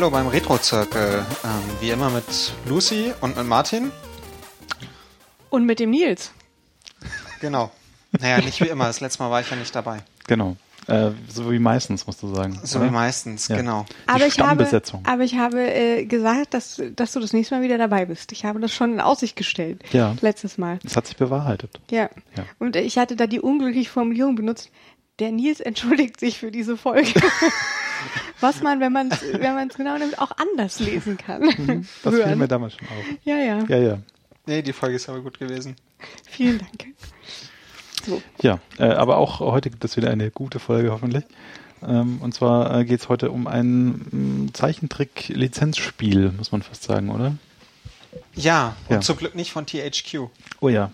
Hallo beim Retro-Zirkel. Ähm, wie immer mit Lucy und mit Martin. Und mit dem Nils. Genau. Naja, nicht wie immer. Das letzte Mal war ich ja nicht dabei. Genau. Äh, so wie meistens, musst du sagen. So oder? wie meistens, Ja. genau. Die Aber ich habe, Stammbesetzung. aber ich habe äh, gesagt, dass, dass du das nächste Mal wieder dabei bist. Ich habe das schon in Aussicht gestellt. Ja. Letztes Mal. Es hat sich bewahrheitet. Ja. Ja. Und ich hatte da die unglückliche Formulierung benutzt. Der Nils entschuldigt sich für diese Folge. Was man, wenn man es wenn man's genau nimmt, auch anders lesen kann. Mhm. Das fiel mir damals schon auf. Ja, ja, Ja, ja. Nee, die Folge ist aber gut gewesen. Vielen Dank. So. Ja, äh, aber auch heute gibt es wieder eine gute Folge, hoffentlich. Ähm, und zwar äh, geht es heute um ein mh, Zeichentrick-Lizenzspiel, muss man fast sagen, oder? Ja, und Ja. zum Glück nicht von THQ. Oh ja.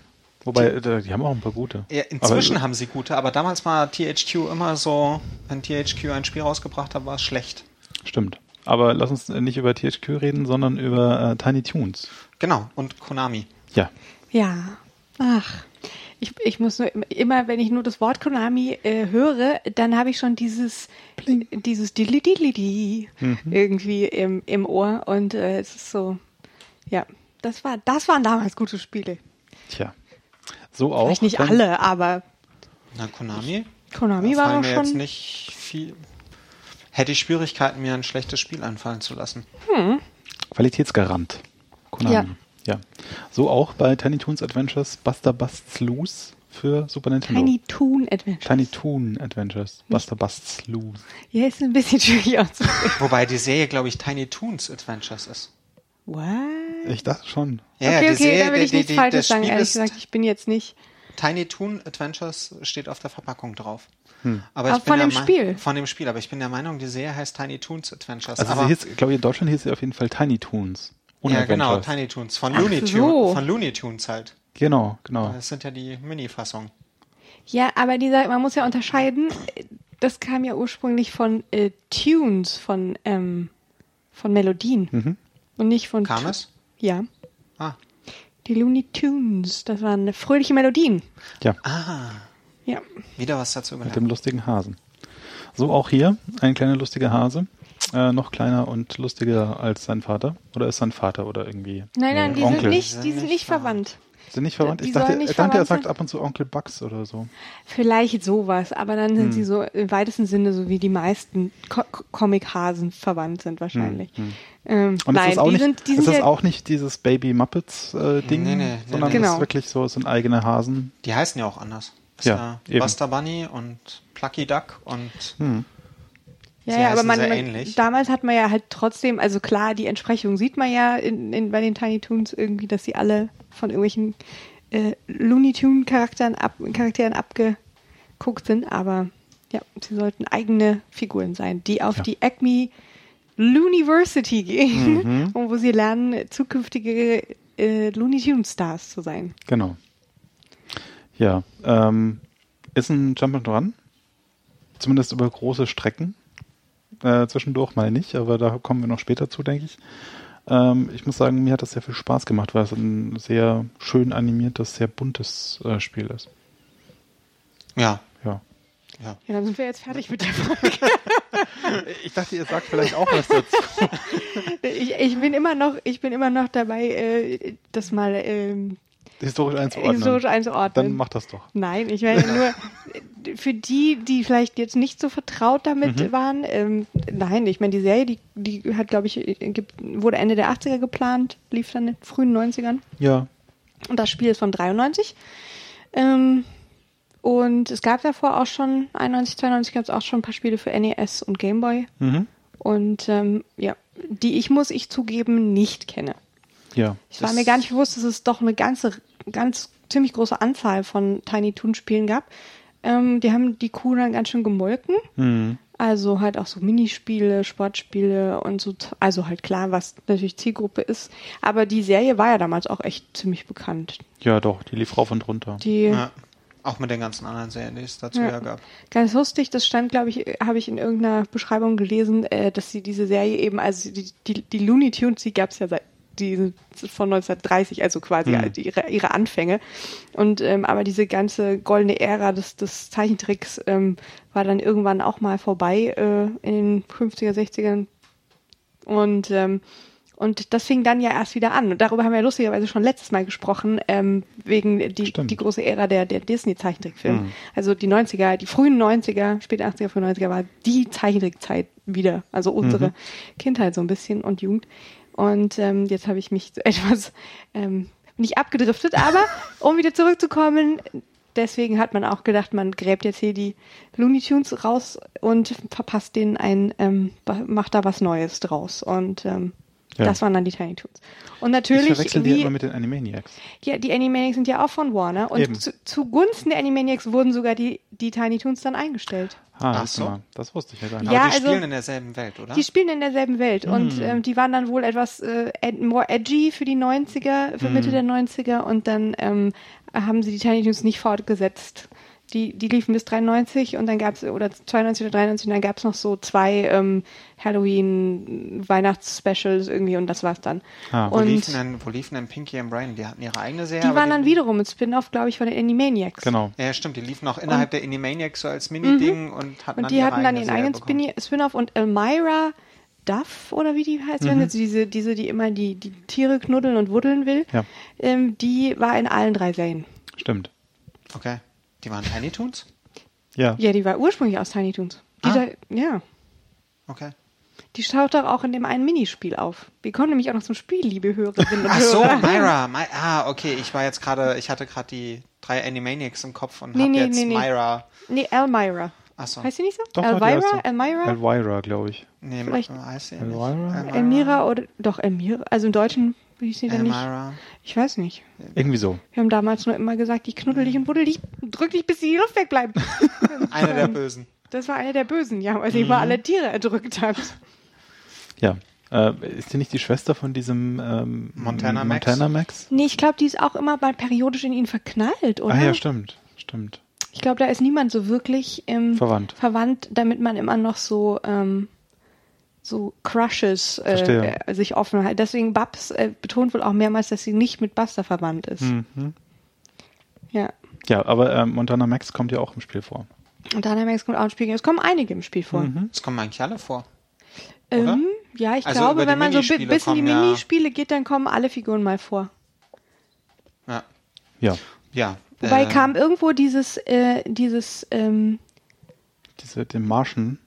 Wobei, äh, die haben auch ein paar gute. Ja, inzwischen Aber- haben sie gute, aber damals war THQ immer so, wenn THQ ein Spiel rausgebracht hat, war es schlecht. Stimmt. Aber lass uns äh, nicht über THQ reden, sondern über äh, Tiny Toons. Genau, und Konami. Ja. Ja. Ach. Ich, ich muss nur immer- wenn ich nur das Wort Konami äh, höre, dann habe ich schon dieses dieses Dili Dili Di irgendwie im, im Ohr und äh, es ist so ja, das war das waren damals gute Spiele. Tja. So auch. Vielleicht nicht dann- alle, aber Na, Konami? Konami Da war fallen auch mir jetzt schon nicht viel. Hätte ich Schwierigkeiten, mir ein schlechtes Spiel einfallen zu lassen. Qualitätsgarant. Konami. Ja. Ja. So auch bei Tiny Toons Adventures Buster Busts Loose für Super Nintendo. Tiny Toon Adventure. Tiny Toon Adventures. Buster Busts Loose. Ja, ist ein bisschen schwierig auszusprechen. Wobei die Serie, glaube ich, Tiny Toons Adventures ist. What? Ich dachte schon. Ja, okay, okay, Serie, da will ich die- nichts die- Falsches sagen. Spiel Ehrlich gesagt, ich bin jetzt nicht. Tiny Toon Adventures steht auf der Verpackung drauf. Hm. Aber ich bin von dem Spiel? Von dem Spiel, aber ich bin der Meinung, die Serie heißt Tiny Toons Adventures. Also aber, sie hieß, glaube ich, in Deutschland hieß sie auf jeden Fall Tiny Toons. Ja, genau. Tiny Toons. Von Ach Looney, so. Tunes, von Looney Tunes halt. Genau, genau. Das sind ja die Mini-Fassungen. Ja, aber dieser, man muss ja unterscheiden, das kam ja ursprünglich von äh, Tunes, von, ähm, von Melodien. Mhm. Und nicht von. Kam es? Ja. Ah. Die Looney Tunes, das waren fröhliche Melodien. Ja, Ah, Ja. wieder was dazu mit gelernt. dem lustigen Hasen. So auch hier ein kleiner lustiger Hase. Äh, noch kleiner und lustiger als sein Vater. Oder ist sein Vater oder irgendwie Nein, nein, die Onkel. sind nicht, die Sind nicht verwandt. Sind nicht verwandt? Die Ich dachte, ich dachte, er sagt ab und zu Onkel Bugs oder so. Vielleicht sowas, aber dann Hm. sind sie so im weitesten Sinne so wie die meisten Co Co- Comic-Hasen verwandt sind wahrscheinlich. Ähm, Und nein, es ist auch die nicht, sind, die es sind ist ja, auch nicht dieses Baby Muppets äh, Ding, Nee, nee, nee, sondern nee. es Genau. ist wirklich so, es sind eigene Hasen. Die heißen ja auch anders. Ist Ja. Buster Bunny und Plucky Duck und Hm. Ja, ja, aber man, man damals hat man ja halt trotzdem, also klar, die Entsprechung sieht man ja in, in, bei den Tiny Toons irgendwie, dass sie alle von irgendwelchen äh, Looney Tune Charakteren, ab, Charakteren abgeguckt sind, aber ja, sie sollten eigene Figuren sein, die auf Ja. die Acme Looniversity gehen und wo sie lernen, zukünftige äh, Looney Tune Stars zu sein. Genau. Ja, ähm, ist ein Jump and Run. Zumindest über große Strecken. Äh, zwischendurch mal nicht, aber da kommen wir noch später zu, denke ich. Ähm, ich muss sagen, mir hat das sehr viel Spaß gemacht, weil es ein sehr schön animiertes, sehr buntes äh, Spiel ist. ja, Ja. ja. Ja, dann sind wir jetzt fertig mit der Folge. Ich dachte, ihr sagt vielleicht auch was dazu. Ich, ich bin immer noch, ich bin immer noch dabei, äh, das mal ähm, Historisch einzuordnen. historisch einzuordnen. Dann macht das doch. Nein, ich meine nur für die, die vielleicht jetzt nicht so vertraut damit Mhm. waren. Ähm, nein, ich meine die Serie, die, die hat, glaube ich, äh, gibt, wurde Ende der 80er geplant, lief dann in den frühen 90ern. Ja. Und das Spiel ist von 93. Ähm, und es gab davor auch schon, 91, 92 gab es auch schon ein paar Spiele für NES und Gameboy. Mhm. Und ähm, ja, die ich, muss ich zugeben, nicht kenne. Ja. Ich war mir gar nicht bewusst, dass es doch eine ganze, ganz ziemlich große Anzahl von Tiny Toon Spielen gab. Ähm, die haben die Kuh dann ganz schön gemolken. Mhm. Also halt auch so Minispiele, Sportspiele und so. Also halt klar, was natürlich Zielgruppe ist. Aber die Serie war ja damals auch echt ziemlich bekannt. Ja, doch, die lief rauf und runter. Die ja. Auch mit den ganzen anderen Serien, die es dazu ja, Ja. gab. Ganz lustig, das stand, glaube ich, habe ich in irgendeiner Beschreibung gelesen, äh, dass sie diese Serie eben, also die, die, die Looney Tunes, die gab es ja seit die von 1930, also quasi Hm. die, ihre, ihre Anfänge. Und ähm, aber diese ganze goldene Ära des, des Zeichentricks ähm, war dann irgendwann auch mal vorbei äh, in den 50er, 60ern Und ähm, und das fing dann ja erst wieder an. Und darüber haben wir lustigerweise schon letztes Mal gesprochen, ähm, wegen die, Stimmt. die große Ära der, der Disney-Zeichentrickfilme. Also die 90er, die frühen 90er, späte 80er, frühen 90er war die Zeichentrickzeit wieder. Also unsere Kindheit so ein bisschen und Jugend. Und ähm, jetzt habe ich mich etwas ähm, nicht abgedriftet, aber um wieder zurückzukommen, deswegen hat man auch gedacht, man gräbt jetzt hier die Looney Tunes raus und verpasst denen ein, ähm, macht da was Neues draus. Und ähm, Ja. das waren dann die Tiny Toons. Und Ich natürlich, verwechsel die immer mit den Animaniacs. ja, die Animaniacs sind ja auch von Warner und Eben. zu, zugunsten der Animaniacs wurden sogar die, die Tiny Toons dann eingestellt. Ah, Ach so. Das wusste ich ja gar nicht. Ja, Aber die also- spielen in derselben Welt, oder? Die spielen in derselben Welt Hm. und ähm, die waren dann wohl etwas äh, more edgy für die 90er, für Hm. Mitte der 90er und dann ähm, haben sie die Tiny Toons nicht fortgesetzt. Die, die liefen bis 93 und dann gab's oder 92 oder 93 und dann gab's noch so zwei ähm, Halloween-Weihnachts-Specials irgendwie und das war's dann. Ah. wo, und liefen denn, wo liefen denn Pinky und Brian? Die hatten ihre eigene Serie. die waren dann wiederum ein Spin-off, glaube ich, von den Animaniacs. Genau. Ja, stimmt. Die liefen auch innerhalb der Animaniacs so als Mini-Ding und hatten Und dann die ihre hatten dann eigene ihren eigenen Spin-off und Elmira Duff oder wie die heißt, wenn jetzt diese, diese, die immer die, die Tiere knuddeln und wuddeln will, Ja. ähm, die war in allen drei Serien. Stimmt. Okay. Die waren Tiny Toons? Ja. Ja, die war ursprünglich aus Tiny Toons. Die Ah. da, ja. Okay. Die taucht doch auch in dem einen Minispiel auf. Wir kommen nämlich auch noch zum Spiel, liebe Hörerinnen und Ach so, Hörer. Myra. My, ah, okay. Ich war jetzt gerade, ich hatte gerade die drei Animaniacs im Kopf und Nee, hab nee, jetzt nee, nee. Myra. Nee, Elmira. Ach so. Heißt sie nicht so? Doch, Elvira? Elmira? Elvira, glaube ich. Nee, Vielleicht- heißt sie Elvira? Elmira oder, doch, Elmira. Also im Deutschen ich sie dann nicht. Elmira. Ich weiß nicht. Irgendwie so. Wir haben damals nur immer gesagt, ich knuddel dich und buddel dich, drück dich, bis die Luft wegbleibt. Eine der Bösen. Das war einer der Bösen, ja, weil sie Mhm. immer alle Tiere erdrückt hat. Ja. Äh, ist die nicht die Schwester von diesem ähm, Montana Max? Montana Max? Nee, ich glaube, die ist auch immer mal periodisch in ihn verknallt, oder? Ah ja, stimmt. Stimmt. Ich glaube, da ist niemand so wirklich ähm, Verwandt. verwandt, damit man immer noch so so so Crushes äh, äh, sich offen hält. Deswegen Babs äh, betont wohl auch mehrmals, dass sie nicht mit Buster verwandt ist. Mhm. Ja. Ja, aber ähm, Montana Max kommt ja auch im Spiel vor. Und Dynamax kommt auch im Spiel. Es kommen einige im Spiel vor. Mhm. Das kommen eigentlich alle vor. oder? Ähm, ja, ich Also glaube, wenn man so bi- Minispiele bis in die kommen ja- Minispiele geht, dann kommen alle Figuren mal vor. Ja. Ja. Ja. Wobei äh, kam irgendwo dieses, äh, dieses, ähm, Diese, den Marschen.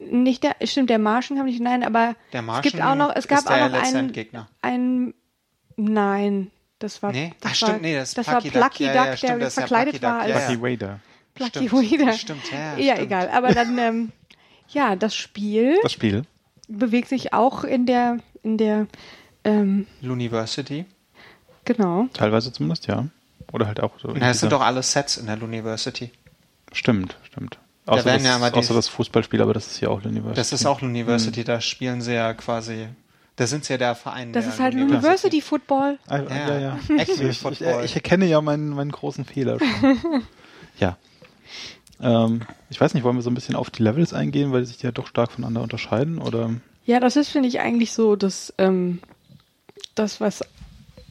Nicht der, stimmt, der Marschen kam nicht, nein, aber Der es gibt auch noch, es gab auch noch einen, einen, nein, das war, Nee? das Ach, war, stimmt, nee, das ist das Plucky war Duck. Plucky Ja, Duck, ja, stimmt, der ja verkleidet Plucky Duck, war ja, als Lucky Wader. Plucky Stimmt, Wader. stimmt, ja, ja, stimmt. egal, aber dann, ähm, ja, das Spiel Das Spiel. bewegt sich auch in der, in der, ähm, Luniversity. genau. Teilweise zumindest, ja. Oder halt auch so. Na, das sind doch alle Sets in der Luniversity. Stimmt, stimmt. Außer, werden das, ja immer die- außer das Fußballspiel, aber das ist hier auch University. Das ist auch Mhm. Luniversity, da spielen sie ja quasi. Da sind sie ja der Verein. Das der ist halt University Football. Ah, Ja, ja, ja. Active Ich, ich, Football. ich erkenne ja meinen, meinen großen Fehler schon. ja. Ähm, ich weiß nicht, wollen wir so ein bisschen auf die Levels eingehen, weil sie sich ja doch stark voneinander unterscheiden? Oder? Ja, das ist, finde ich, eigentlich so das, ähm, das, was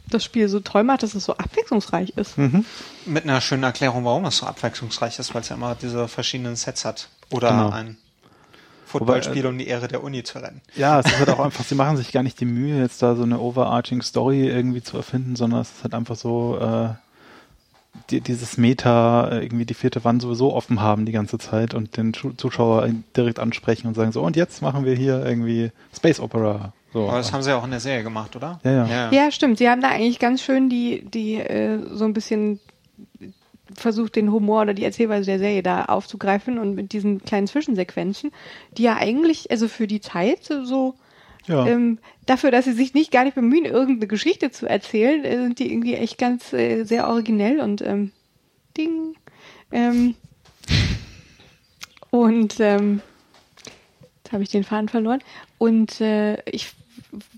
das Spiel so toll macht, dass es so abwechslungsreich ist. Mhm. Mit einer schönen Erklärung, warum es so abwechslungsreich ist, weil es ja immer diese verschiedenen Sets hat. Oder Genau. ein Footballspiel, um die Ehre der Uni zu rennen. Ja, es ist halt auch einfach, sie machen sich gar nicht die Mühe, jetzt da so eine overarching Story irgendwie zu erfinden, sondern es ist halt einfach so, äh, die, dieses Meta, äh, irgendwie die vierte Wand sowieso offen haben die ganze Zeit und den Zu- Zuschauer direkt ansprechen und sagen so, und jetzt machen wir hier irgendwie Space Opera. So. Aber das haben sie ja auch in der Serie gemacht, oder? Ja, ja. Ja, stimmt. Sie haben da eigentlich ganz schön die, die äh, so ein bisschen versucht, den Humor oder die Erzählweise der Serie da aufzugreifen und mit diesen kleinen Zwischensequenzen, die ja eigentlich, also für die Zeit so ja. ähm, dafür, dass sie sich nicht gar nicht bemühen, irgendeine Geschichte zu erzählen, äh, sind die irgendwie echt ganz äh, sehr originell und ähm, ding. Ähm, und ähm, jetzt habe ich den Faden verloren. Und äh, ich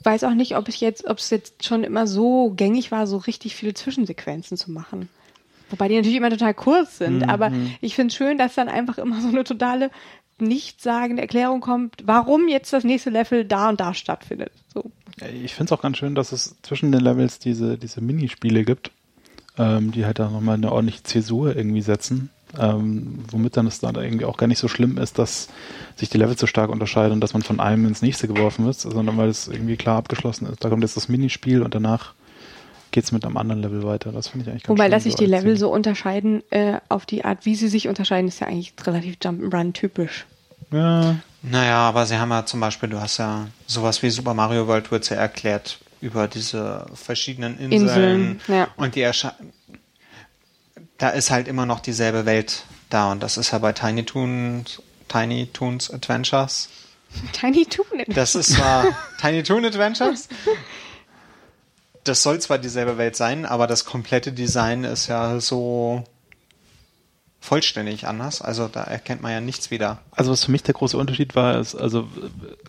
weiß auch nicht, ob ich jetzt, ob es jetzt schon immer so gängig war, so richtig viele Zwischensequenzen zu machen. Wobei die natürlich immer total kurz sind, aber ich finde es schön, dass dann einfach immer so eine totale nichtssagende Erklärung kommt, warum jetzt das nächste Level da und da stattfindet. So. Ich finde es auch ganz schön, dass es zwischen den Levels diese, diese Minispiele gibt, ähm, die halt da nochmal eine ordentliche Zäsur irgendwie setzen. Ähm, womit dann es dann irgendwie auch gar nicht so schlimm ist, dass sich die Level zu stark unterscheiden und dass man von einem ins nächste geworfen wird, sondern weil es irgendwie klar abgeschlossen ist. Da kommt jetzt das Minispiel und danach geht es mit einem anderen Level weiter. Das finde ich eigentlich ganz Wobei, schön, dass sich so die Level so unterscheiden, äh, auf die Art, wie sie sich unterscheiden, ist ja eigentlich relativ Jump'n'Run typisch. Ja, Naja, aber sie haben ja zum Beispiel, du hast ja sowas wie Super Mario World, wird ja erklärt über diese verschiedenen Inseln. Inseln, ja. Und die ersche da ist halt immer noch dieselbe Welt da und das ist ja bei Tiny Toons, Tiny Toons Adventures. Tiny Toon. Das ist zwar Tiny Toon Adventures. Das soll zwar dieselbe Welt sein, aber das komplette Design ist ja so vollständig anders. Also da erkennt man ja nichts wieder. Also was für mich der große Unterschied war, ist, also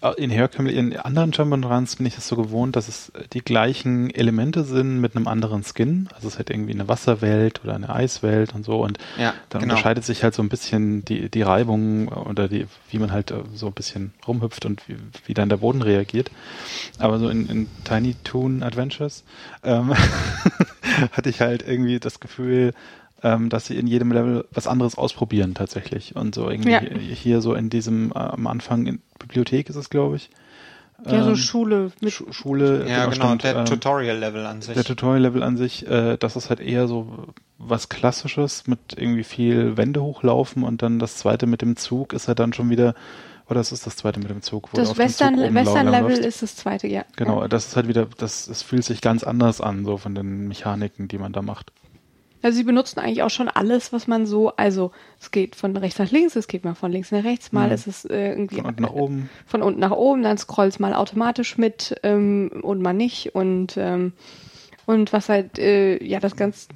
äh, in Herkömmlich, in anderen Jump'n'Runs bin ich es so gewohnt, dass es die gleichen Elemente sind mit einem anderen Skin. Also es hat irgendwie eine Wasserwelt oder eine Eiswelt und so und Ja, dann genau. unterscheidet sich halt so ein bisschen die, die Reibung oder die, wie man halt äh, so ein bisschen rumhüpft und wie, wie dann der Boden reagiert. Aber so in, in Tiny Toon Adventures ähm, hatte ich halt irgendwie das Gefühl, ähm, dass sie in jedem Level was anderes ausprobieren tatsächlich. Und so irgendwie Ja. hier, so in diesem äh, am Anfang in Bibliothek ist es, glaube ich. Ja, so Ähm, Schule mit Schu- Schule, Ja, genau, stand, der ähm, Tutorial-Level an sich. der Tutorial-Level an sich, äh, das ist halt eher so was Klassisches mit irgendwie viel Wände hochlaufen und dann das zweite mit dem Zug ist halt dann schon wieder, oder das ist das zweite mit dem Zug, wo das Zug Western, ist das zweite, ja. Genau, das ist halt wieder, das, es fühlt sich ganz anders an, so von den Mechaniken, die man da macht. Also sie benutzen eigentlich auch schon alles, was man so, also es geht von rechts nach links, es geht mal von links nach rechts, mal Mhm. ist es äh, irgendwie Von unten nach oben. von unten nach oben, dann scrollt mal automatisch mit ähm, und mal nicht und ähm, und was halt äh, ja das ganz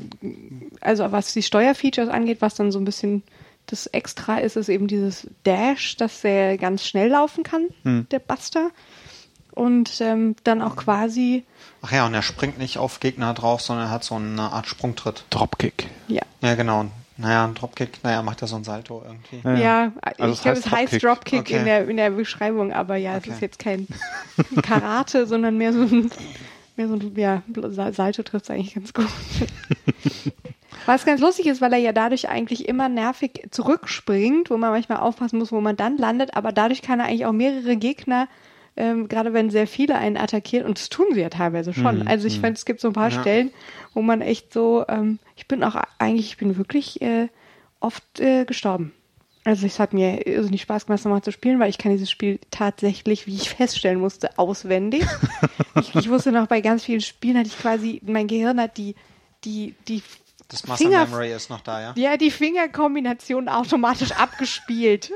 also was die Steuerfeatures angeht, was dann so ein bisschen das Extra ist, ist eben dieses Dash, dass der ganz schnell laufen kann, Hm. der Buster und ähm, dann auch quasi Ach ja, und er springt nicht auf Gegner drauf, sondern er hat so eine Art Sprungtritt. Dropkick. ja Ja, genau. Naja, ein Dropkick, naja, macht er so ein Salto irgendwie. Ja, Ja, Also ich es glaube, heißt es heißt Dropkick. Dropkick Okay. in, der, in der Beschreibung, aber ja, es Okay. ist jetzt kein Karate, sondern mehr so ein, mehr so ein ja, Sa- Salto trifft es eigentlich ganz gut. Was ganz lustig ist, weil er ja dadurch eigentlich immer nervig zurückspringt, wo man manchmal aufpassen muss, wo man dann landet, aber dadurch kann er eigentlich auch mehrere Gegner, ähm, gerade wenn sehr viele einen attackieren, und das tun sie ja teilweise schon. Mhm, Also ich finde, es gibt so ein paar Ja. Stellen, wo man echt so, ähm, ich bin auch eigentlich, ich bin wirklich äh, oft äh, gestorben. Also es hat mir irrsinnig Spaß gemacht, nochmal zu spielen, weil ich kann dieses Spiel tatsächlich, wie ich feststellen musste, auswendig. ich, ich wusste noch, bei ganz vielen Spielen hatte ich quasi, mein Gehirn hat die, die, die Das Muscle Finger- Memory ist noch da, ja? ja, die Fingerkombination automatisch abgespielt.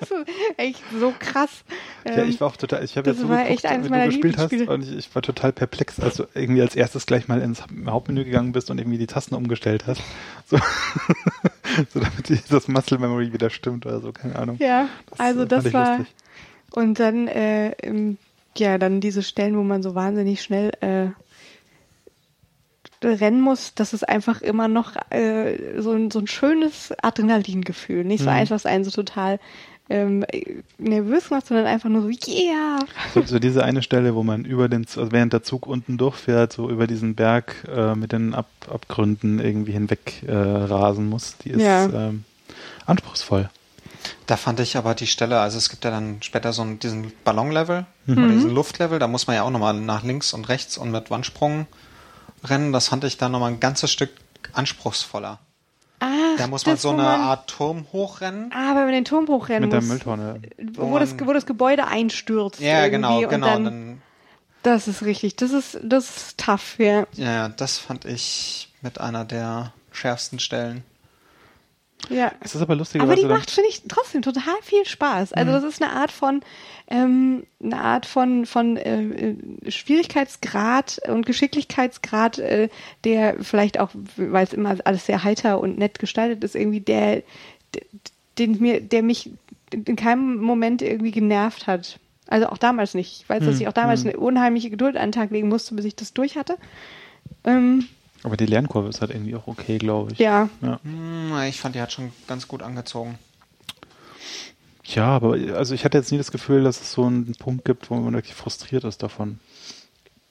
das ist echt so krass. Ja, Ähm, ich war auch total, ich habe das jetzt so war geguckt, echt eines wie du gespielt hast und ich, ich war total perplex, als du irgendwie als erstes gleich mal ins Hauptmenü gegangen bist und irgendwie die Tasten umgestellt hast. So, so damit das Muscle Memory wieder stimmt oder so, keine Ahnung. ja, Das, also äh, das war. lustig. Und dann, äh, ja, dann diese Stellen, wo man so wahnsinnig schnell äh, rennen muss, das ist einfach immer noch äh, so, ein, so ein schönes Adrenalingefühl. Nicht so Mhm. eins, was einen so total ähm, nervös macht, sondern einfach nur so, yeah! So, so diese eine Stelle, wo man über den, also während der Zug unten durchfährt, so über diesen Berg äh, mit den Ab Abgründen irgendwie hinweg äh, rasen muss, die ist Ja. ähm, anspruchsvoll. Da fand ich aber die Stelle, also es gibt ja dann später so einen, diesen Ballon-Level Mhm. oder diesen Luft-Level, da muss man ja auch nochmal nach links und rechts und mit Wandsprung rennen. Das fand ich dann nochmal ein ganzes Stück anspruchsvoller. Ah, Da muss man das, so wo eine man, Art Turm hochrennen. Ah, wenn man den Turm hochrennen Mit der muss. Mülltonne. Wo das, wo das Gebäude einstürzt. Ja, irgendwie genau, und genau. Dann, Dann, das ist richtig. Das ist, das ist tough, ja. ja, das fand ich mit einer der schärfsten Stellen. Ja. Es ist aber lustig, Aber die macht, finde ich, trotzdem total viel Spaß. Also Mhm. das ist eine Art von, ähm, eine Art von, von äh, äh, Schwierigkeitsgrad und Geschicklichkeitsgrad, äh, der vielleicht auch, weil es immer alles sehr heiter und nett gestaltet ist, irgendwie der, den mir, der mich in keinem Moment irgendwie genervt hat. Also auch damals nicht. Ich weiß, dass Hm, ich auch damals eine unheimliche Geduld an den Tag legen musste, bis ich das durch hatte. Ähm, aber die Lernkurve ist halt irgendwie auch okay, glaube ich. ja, ja. Hm, ich fand, die hat schon ganz gut angezogen. Ja, aber also ich hatte jetzt nie das Gefühl, dass es so einen Punkt gibt, wo man wirklich frustriert ist davon.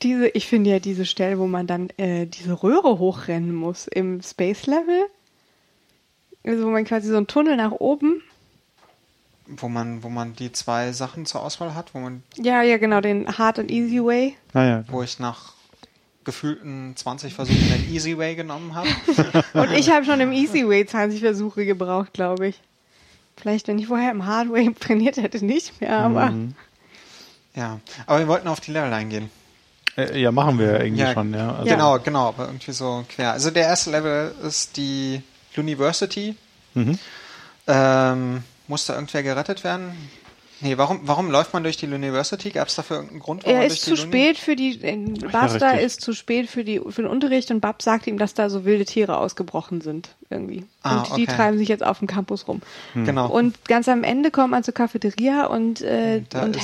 Diese, ich finde ja diese Stelle, wo man dann äh, diese Röhre hochrennen muss im Space Level, Also wo man quasi so einen Tunnel nach oben. Wo man, wo man die zwei Sachen zur Auswahl hat, wo man, Ja, ja, genau, den Hard and Easy Way. Naja, wo ich nach gefühlten 20 Versuchen den Easy Way genommen habe. Und ich habe schon im Easy Way 20 Versuche gebraucht, glaube ich. Vielleicht, wenn ich vorher im Hard Way trainiert hätte, nicht mehr, aber. Mhm. Ja, aber wir wollten auf die Level eingehen. Äh, ja, machen wir ja irgendwie schon, ja. Also, Genau, genau, aber irgendwie so quer. Also der erste Level ist die University. Mhm. Ähm, muss da irgendwer gerettet werden? Nee, warum, warum läuft man durch die University? Gab es dafür irgendeinen Grund, warum Er man ist durch zu die spät für die. Äh, Buster richtig. ist zu spät für, die, für den Unterricht und Bab sagt ihm, dass da so wilde Tiere ausgebrochen sind. Irgendwie. Ah, und die okay. treiben sich jetzt auf dem Campus rum. Uni? Genau. Und ganz am Ende kommt man zur Cafeteria und, äh, Da und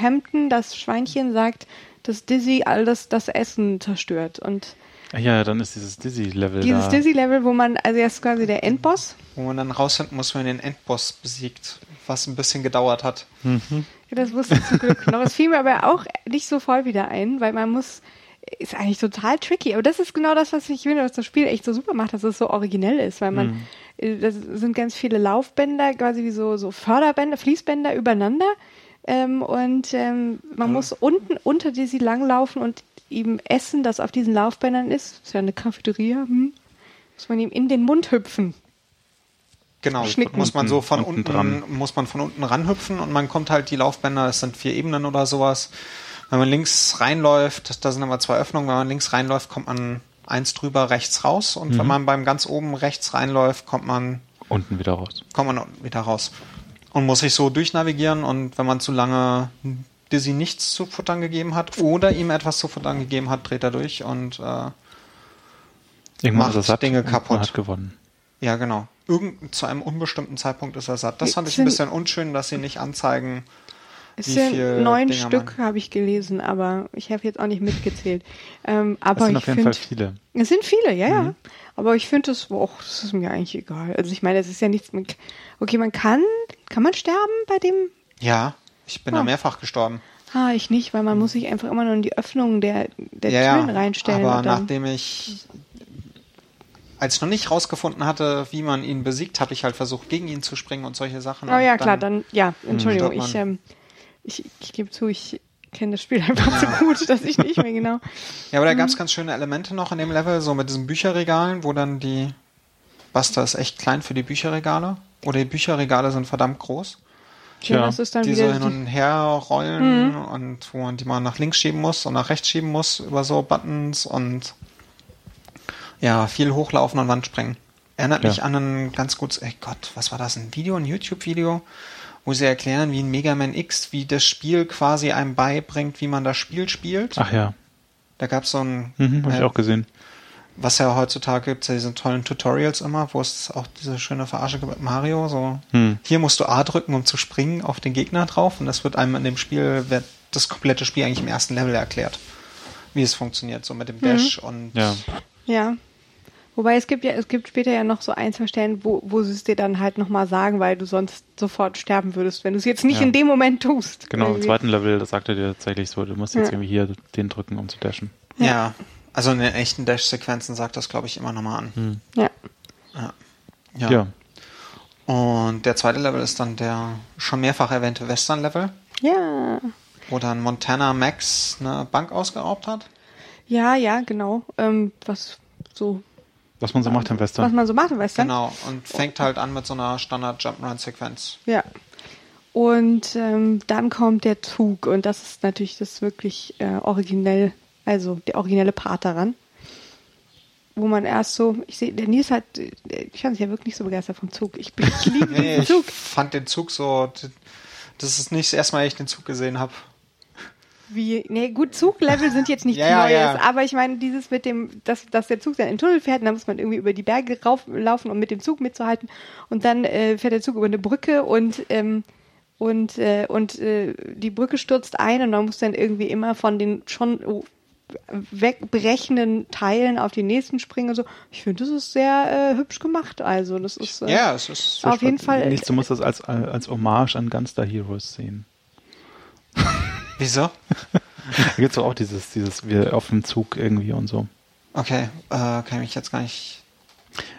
Hampton, das Schweinchen, sagt, dass Dizzy all das, das Essen zerstört. Und Ja, dann ist dieses Dizzy-Level dieses. Dizzy-Level, wo man, also er ist quasi der Endboss. Wo man dann rausfinden muss, wenn man den Endboss besiegt, was ein bisschen gedauert hat. Mhm. Ja, das wusste ich zum Glück noch. Es fiel mir aber auch nicht so voll wieder ein, weil man muss, ist eigentlich total tricky. Aber das ist genau das, was ich finde, was das Spiel echt so super macht, dass es so originell ist, weil man, äh, das sind ganz viele Laufbänder, quasi wie so, so Förderbänder, Fließbänder übereinander. Ähm, und ähm, man muss unten unter sie langlaufen und ihm Essen, das auf diesen Laufbändern ist, ist ja eine Cafeteria, hm, muss man ihm in den Mund hüpfen. Genau, Schnicken. muss man so von Unten unten, dran. muss man von unten ranhüpfen und man kommt halt die Laufbänder, das sind vier Ebenen oder sowas. Wenn man links reinläuft, da sind immer zwei Öffnungen, wenn man links reinläuft, kommt man eins drüber rechts raus und wenn man beim ganz oben rechts reinläuft, kommt man, Unten wieder raus. kommt man unten wieder raus. Und muss sich so durchnavigieren und wenn man zu lange Dizzy nichts zu futtern gegeben hat oder ihm etwas zu futtern gegeben hat, dreht er durch und äh, Macht satt Dinge kaputt. Hat gewonnen. ja genau. Irgend, zu einem unbestimmten Zeitpunkt ist er satt. Das fand ich ein bisschen unschön, dass sie nicht anzeigen, Es Wie sind viel neun Dinger Stück, habe ich gelesen, aber ich habe jetzt auch nicht mitgezählt. Ähm, aber Das sind ich auf jeden Fall finde, viele. Mhm. es sind viele, ja, ja. Aber ich finde das, och, das ist mir eigentlich egal. Also ich meine, es ist ja nichts mit, okay, man kann, kann man sterben bei dem? Ja, ich bin Ah. da mehrfach gestorben. Ah, ich nicht, weil man muss sich einfach immer nur in die Öffnungen der, der ja, Türen ja. reinstellen. Aber dann, nachdem ich, als ich noch nicht rausgefunden hatte, wie man ihn besiegt, habe ich halt versucht, gegen ihn zu springen und solche Sachen. oh ja, klar, dann, ja, Entschuldigung, stirbt ich, ähm, ich, ich gebe zu, ich kenne das Spiel einfach zu gut, dass ich nicht mehr genau. Ja, aber da gab es ganz schöne Elemente noch in dem Level, so mit diesen Bücherregalen, wo dann die Buster ist echt klein für die Bücherregale. Oder die Bücherregale sind verdammt groß, Ja, Tja, das ist dann die so wieder hin die, und her rollen und wo man die mal nach links schieben muss und nach rechts schieben muss über so Buttons und ja, viel hochlaufen und Wand springen. Erinnert Ja. mich an ein ganz gutes, ey Gott, was war das, ein Video, ein YouTube-Video, wo sie erklären, wie in Mega Man X, wie das Spiel quasi einem beibringt, wie man das Spiel spielt. Ach ja, Da gab es so ein, mhm, habe ich äh, auch gesehen. Was ja heutzutage gibt, diese tollen Tutorials immer, wo es auch diese schöne Verarsche gibt mit Mario, so Hm. hier musst du A drücken, um zu springen auf den Gegner drauf und das wird einem in dem Spiel, wird das komplette Spiel eigentlich im ersten Level erklärt, wie es funktioniert, so mit dem Dash und Ja, Ja. Wobei es gibt ja, es gibt später ja noch so ein, zwei Stellen, wo, wo sie es dir dann halt nochmal sagen, weil du sonst sofort sterben würdest, wenn du es jetzt nicht Ja. in dem Moment tust. genau. Im Irgendwie. zweiten Level, das sagt er dir tatsächlich so, du musst jetzt Ja. irgendwie hier den drücken, um zu dashen. ja. Also in den echten Dash-Sequenzen sagt das, glaube ich, immer nochmal an. Hm. Ja. Ja. Ja. Und der zweite Level ist dann der schon mehrfach erwähnte Western-Level, Ja. wo dann Montana Max eine Bank ausgeraubt hat. Ja, ja, genau. Ähm, was so, Was man so macht im was Western. man so macht, weißt du? Genau, und fängt halt an mit so einer Standard-Jump-Run-Sequenz. Ja. Und ähm, dann kommt der Zug und das ist natürlich das wirklich äh, originell, also der originelle Part daran. Wo man erst so, ich sehe, der Nils hat, ich fand sich ja wirklich nicht so begeistert vom Zug. Ich, bin- ich liebe Nee, den ich Zug. fand den Zug so, das ist nicht das erste Mal, ich den Zug gesehen habe. Wie, nee, gut, Zuglevel sind jetzt nichts Ja, Neues, ja. aber ich meine, dieses mit dem, dass, dass der Zug dann in den Tunnel fährt, und dann muss man irgendwie über die Berge rauflaufen, um mit dem Zug mitzuhalten. Und dann äh, fährt der Zug über eine Brücke und, ähm, und, äh, und äh, die Brücke stürzt ein und man muss dann irgendwie immer von den schon oh, wegbrechenden Teilen auf die nächsten springen und so. Ich finde, das ist sehr äh, hübsch gemacht. Also, das ist äh, Ja, es ist. auf jeden Fall. Nichts, du musst das als, als Hommage an Gunstar Heroes sehen. Wieso? Da gibt es auch dieses, dieses, wir auf dem Zug irgendwie und so. Okay, äh, kann ich mich jetzt gar nicht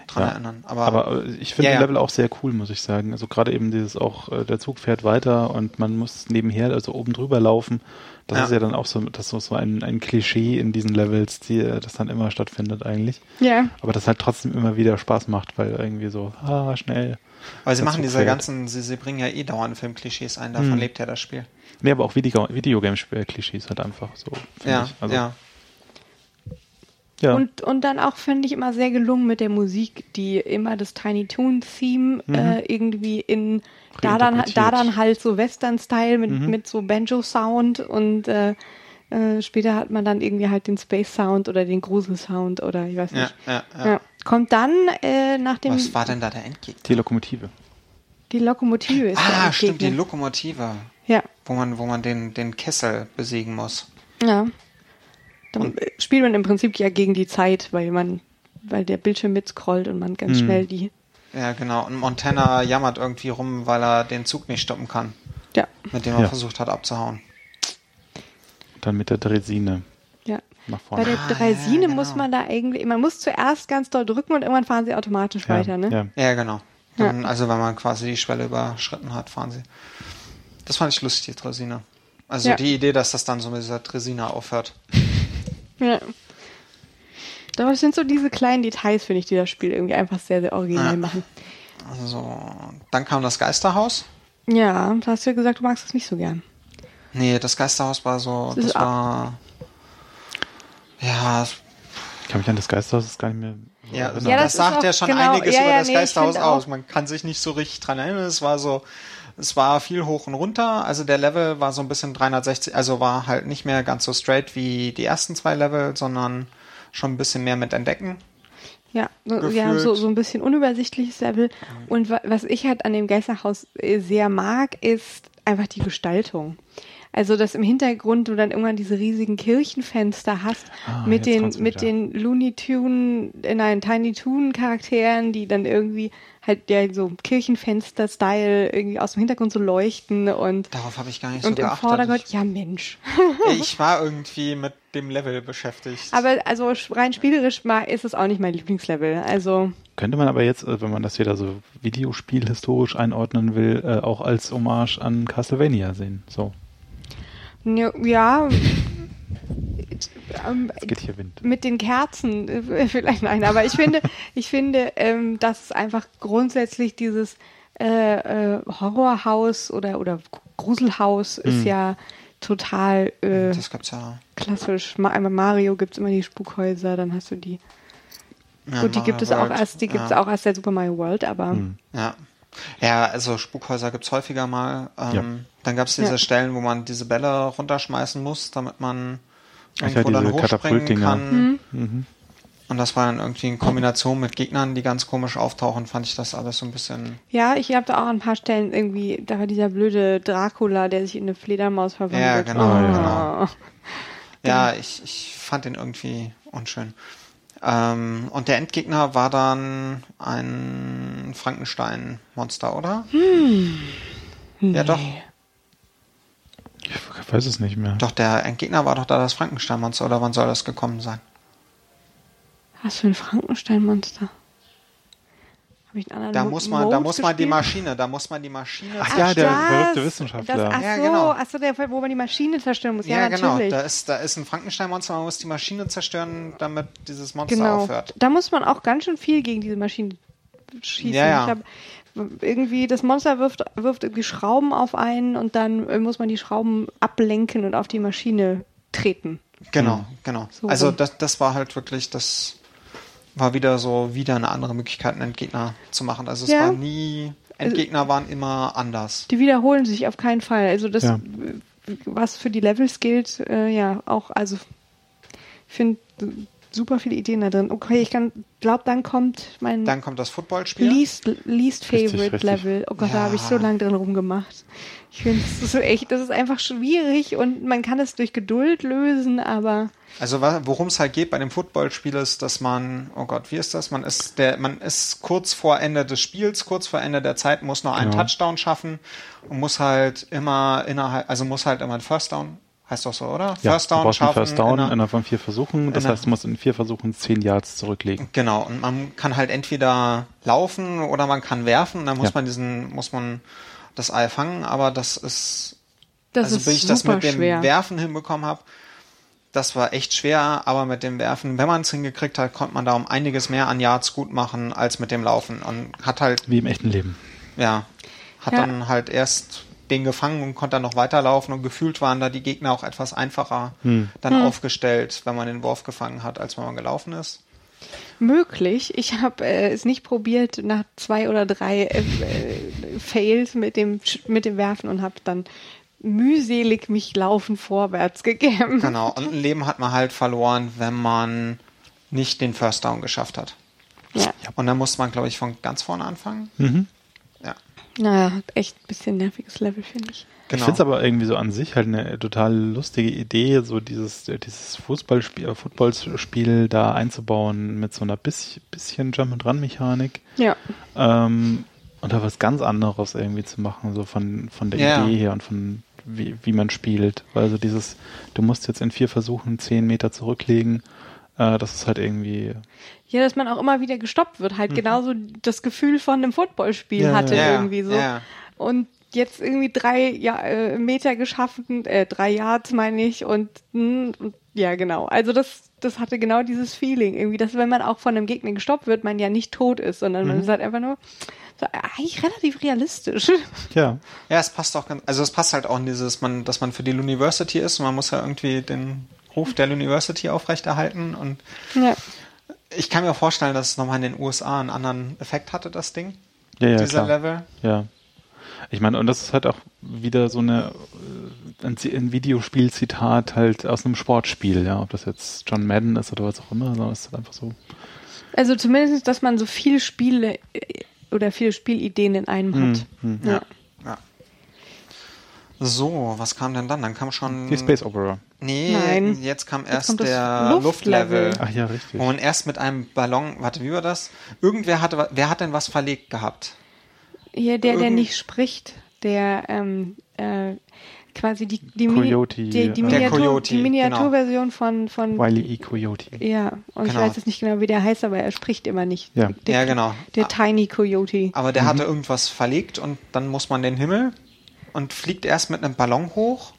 dran Ja. erinnern. Aber, Aber äh, ich finde Ja, den ja. Level auch sehr cool, muss ich sagen. Also gerade eben dieses auch, äh, der Zug fährt weiter und man muss nebenher, also oben drüber laufen. Das Ja. ist ja dann auch so, das ist so ein, ein Klischee in diesen Levels, die, äh, das dann immer stattfindet eigentlich. Ja. Aber das halt trotzdem immer wieder Spaß macht, weil irgendwie so, ah, schnell. weil sie machen diese fährt. ganzen, sie, sie bringen ja eh dauernd Filmklischees ein, davon Hm. lebt ja das Spiel. Nee, aber auch Video, Videogame-Klischees halt einfach so. Ja, ich. Also, ja. Ja. Und, und dann auch finde ich immer sehr gelungen mit der Musik, die immer das Tiny Toon Theme äh, irgendwie in da dann, da dann halt so Western-Style mit, Mhm. mit so Banjo-Sound und äh, äh, später hat man dann irgendwie halt den Space-Sound oder den Grusel-Sound oder ich weiß Ja, nicht. ja, ja. Ja. Kommt dann äh, nach dem Was war denn da der Endgegner? die Lokomotive. die Lokomotive ist der Ah, stimmt, die. Lokomotive, Ja, wo man, wo man den, den Kessel besiegen muss. ja. Dann spielt man im Prinzip ja gegen die Zeit, weil man, weil der Bildschirm mitscrollt und man ganz Hm. schnell die. Ja, genau. Und Montana jammert irgendwie rum, weil er den Zug nicht stoppen kann, Ja, mit dem er Ja. versucht hat abzuhauen. Und dann mit der Dresine ja. nach Bei vorne. der Ah, Dreisine ja, genau. muss man da eigentlich, man muss zuerst ganz doll drücken und irgendwann fahren sie automatisch weiter, ne? ja. Ja, genau. Dann, Also wenn man quasi die Schwelle überschritten hat, fahren sie. Das fand ich lustig, die Dresine. Also Ja. die Idee, dass das dann so mit dieser Dresine aufhört. Ja. Doch, es sind so diese kleinen Details, finde ich, die das Spiel irgendwie einfach sehr, sehr original Ja. machen. Also, dann kam das Geisterhaus. Ja, du hast ja gesagt, du magst das nicht so gern. Nee, das Geisterhaus war so, Das das, war. Ja, Ich kann mich an das Geisterhaus gar nicht mehr ja, erinnern. Ja, das, das sagt ja schon genau, einiges ja, über ja, das nee, Geisterhaus aus. Man kann sich nicht so richtig dran erinnern. Es war so, es war viel hoch und runter. Also der Level war so ein bisschen 360, also war halt nicht mehr ganz so straight wie die ersten zwei Level, sondern schon ein bisschen mehr mit Entdecken. Ja, so, Gefühlt. ja so, so ein bisschen unübersichtliches Level. Und wa was ich halt an dem Geisterhaus äh, sehr mag, ist einfach die Gestaltung. Also, dass im Hintergrund du dann irgendwann diese riesigen Kirchenfenster hast Ah, mit den, mit den Looney Tune, äh, nein, Tiny Toon Charakteren, die dann irgendwie halt ja so Kirchenfenster-Style irgendwie aus dem Hintergrund so leuchten und, Darauf habe ich gar nicht und so im geachtet. Vordergrund, ja Mensch. Ich, war irgendwie mit dem Level beschäftigt. Aber also rein spielerisch mal ist es auch nicht mein Lieblingslevel. Also, Könnte man aber jetzt, äh, wenn man das wieder so Videospiel historisch einordnen will, äh, auch als Hommage an Castlevania sehen. So, ja, ja ähm, es geht hier Wind. mit den Kerzen äh, vielleicht nein, aber ich finde, ich finde, ähm, dass einfach grundsätzlich dieses äh, äh, Horrorhaus oder oder Gruselhaus ist Mhm. ja total äh, das gibt's ja. klassisch. Ma einmal Mario gibt's immer die Spukhäuser, dann hast du die. ja Gut, die Mario gibt es auch World. erst, die gibt's ja. auch erst der Super Mario World, aber Hm. Ja. Ja, also Spukhäuser gibt's häufiger mal. Ähm, Ja. Dann gab's diese Ja. Stellen, wo man diese Bälle runterschmeißen muss, damit man Ach ja, irgendwo dann hochspringen Katapultdinger. kann. Mhm. Und das war dann irgendwie in Kombination mit Gegnern, die ganz komisch auftauchen, fand ich das alles so ein bisschen. Ja, ich habe da auch an ein paar Stellen irgendwie, da war dieser blöde Dracula, der sich in eine Fledermaus verwandelt. Ja, genau, Oh. genau. Ja, ich, ich fand den irgendwie unschön. Ähm, und der Endgegner war dann ein Frankenstein-Monster, oder? Ja, doch. Ich weiß es nicht mehr. Doch, der Endgegner war doch da das Frankenstein-Monster, oder wann soll das gekommen sein? Was für ein Frankenstein-Monster? Habe ich einen anderen Da muss man, da Mode muss man die gespielt? Maschine, da muss man die Maschine. Ach ja, der verrückte Wissenschaftler. Das, ach Ja, so, genau. ach so, der, wo man die Maschine zerstören muss. Ja, ja, genau. natürlich. Da ist, da ist ein Frankenstein-Monster, man muss die Maschine zerstören, damit dieses Monster genau. aufhört. Da muss man auch ganz schön viel gegen diese Maschine schießen. Ja, ja. Ich hab, irgendwie, das Monster wirft, wirft irgendwie Schrauben auf einen und dann äh, muss man die Schrauben ablenken und auf die Maschine treten. Genau, genau. So also das, das war halt wirklich, das war wieder so, wieder eine andere Möglichkeit, einen Endgegner zu machen. Also es Ja. war nie, Endgegner waren immer anders. Die wiederholen sich auf keinen Fall. Also das, Ja. was für die Levels gilt, äh, ja, auch, also ich finde super viele Ideen da drin. Okay, ich glaube, dann kommt mein Dann kommt das Footballspiel. least, least Richtig, favorite richtig. Level. Oh Gott, da Ja. habe ich so lange drin rumgemacht. Ich finde, das ist so echt, das ist einfach schwierig und man kann es durch Geduld lösen, aber Also worum es halt geht bei dem Footballspiel ist, dass man, oh Gott, wie ist das? Man ist der, man ist kurz vor Ende des Spiels, kurz vor Ende der Zeit, muss noch einen Genau. Touchdown schaffen und muss halt immer innerhalb, also muss halt immer einen First Down Heißt doch so, oder? Ja, First du Down einen schaffen. First Down in einer- innerhalb von vier Versuchen. Das in heißt, du musst in vier Versuchen zehn Yards zurücklegen. Genau, und man kann halt entweder laufen oder man kann werfen. Dann muss Ja. man diesen, muss man das Ei fangen, aber das ist, Das also ist bis ich das mit dem schwer. Werfen hinbekommen habe, das war echt schwer, aber mit dem Werfen, wenn man es hingekriegt hat, konnte man da um einiges mehr an Yards gut machen als mit dem Laufen und hat halt, Wie im echten Leben. ja, hat Ja. dann halt erst den gefangen und konnte dann noch weiterlaufen und gefühlt waren da die Gegner auch etwas einfacher Hm. dann aufgestellt, wenn man den Wurf gefangen hat, als wenn man gelaufen ist. Möglich. Ich habe äh, es nicht probiert nach zwei oder drei äh, äh, Fails mit dem mit dem Werfen und habe dann mühselig mich laufen vorwärts gegeben. Genau, und ein Leben hat man halt verloren, wenn man nicht den First Down geschafft hat. Ja. Und dann muss man, glaube ich, von ganz vorne anfangen. Mhm. Ja, Naja, echt ein bisschen nerviges Level, finde ich. Ich genau. finde es aber irgendwie so an sich halt eine total lustige Idee, so dieses, dieses Fußballspiel, äh, Footballspiel da einzubauen mit so einer bisschen, bisschen Jump-and-Run-Mechanik. Ja. Ähm, und da was ganz anderes irgendwie zu machen, so von, von der Ja. Idee her und von wie, wie man spielt. Weil so dieses, du musst jetzt in vier Versuchen zehn Meter zurücklegen, äh, das ist halt irgendwie, Ja, dass man auch immer wieder gestoppt wird. Halt genauso das Gefühl von einem Footballspiel Ja, hatte ja. irgendwie so. Ja. Und jetzt irgendwie drei ja, äh, Meter geschaffen, äh, drei Yards meine ich und, mh, und ja genau. Also das, das hatte genau dieses Feeling irgendwie, dass wenn man auch von einem Gegner gestoppt wird, man ja nicht tot ist, sondern man ist halt einfach nur so, eigentlich relativ realistisch. ja, Ja, es passt auch ganz, also es passt halt auch in dieses, man, dass man für die University ist und man muss ja irgendwie den Ruf der University aufrechterhalten und ja. ich kann mir vorstellen, dass es nochmal in den USA einen anderen Effekt hatte, das Ding. ja, ja, dieser klar. Level. Ja. Ich meine, und das ist halt auch wieder so eine äh, ein, Videospiel-Zitat halt aus einem Sportspiel, ja, ob das jetzt John Madden ist oder was auch immer, sondern es ist halt einfach so. Also zumindest, dass man so viele Spiele äh, oder viele Spielideen in einem hat. hm. Ja. Ja. So, was kam denn dann? Dann kam schon. Die Space Opera. Nee, Nein. jetzt kam Jetzt erst kommt das der Luftlevel. Luftlevel. Ach ja, richtig. Wo man erst mit einem Ballon, warte, wie war das? Irgendwer hatte, wer hat denn was verlegt gehabt? Hier, der, der Irgend- nicht spricht, der ähm, äh, quasi die, die, Coyote, Mini, die, die, äh, Der Miniatur, Coyote, die Miniaturversion von, von Wiley E. Coyote. ja, und ich Genau. weiß jetzt nicht genau, wie der heißt, aber er spricht immer nicht. Ja. Der, Ja, genau. Der. Tiny Coyote. Aber der hatte irgendwas verlegt und dann muss man den Himmel und fliegt erst mit einem Ballon hoch.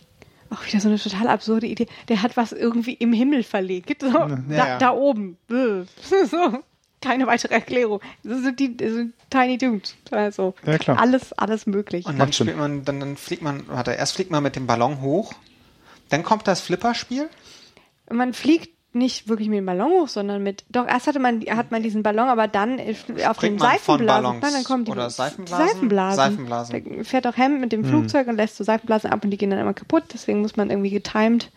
Auch wieder so eine total absurde Idee. Der hat was irgendwie im Himmel verlegt. So, da, ja. da oben. So. Keine weitere Erklärung. Das sind die das sind Tiny Dudes. Also Ja, klar. alles, alles möglich. Und dann spielt man, dann, dann fliegt man, warte, erst fliegt man mit dem Ballon hoch, dann kommt das Flipperspiel. man fliegt nicht wirklich mit dem Ballon hoch, sondern mit. Doch, erst hatte man, hat man diesen Ballon, aber dann auf den Seifenblasen. Nein, dann kommen die oder Seifenblasen? Seifenblasen. Seifenblasen. Da fährt auch Ham mit dem Flugzeug und lässt so Seifenblasen ab und die gehen dann immer kaputt. Deswegen muss man irgendwie getimed,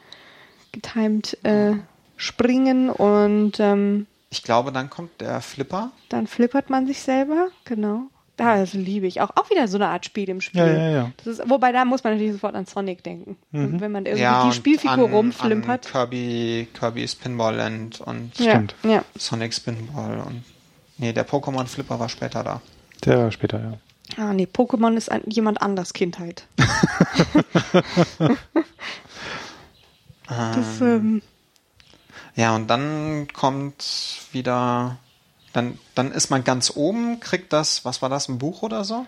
getimed äh, springen und ähm, Ich glaube, dann kommt der Flipper. dann flippert man sich selber. Genau. Das liebe ich auch. Auch wieder so eine Art Spiel im Spiel. Ja, ja, ja. Das ist, wobei da muss man natürlich sofort an Sonic denken. Und wenn man irgendwie ja, die Spielfigur an, rumflimpert. An Kirby, Kirby's Pinball Land und ja, Stimmt. ja. Sonic Spinball und nee, der Pokémon Flipper war später da. Der später, ja. Ah, nee, Pokémon ist ein, jemand anders Kindheit. das, ähm, Ja, und dann kommt wieder, dann, dann ist man ganz oben, kriegt das, was war das, ein Buch oder so?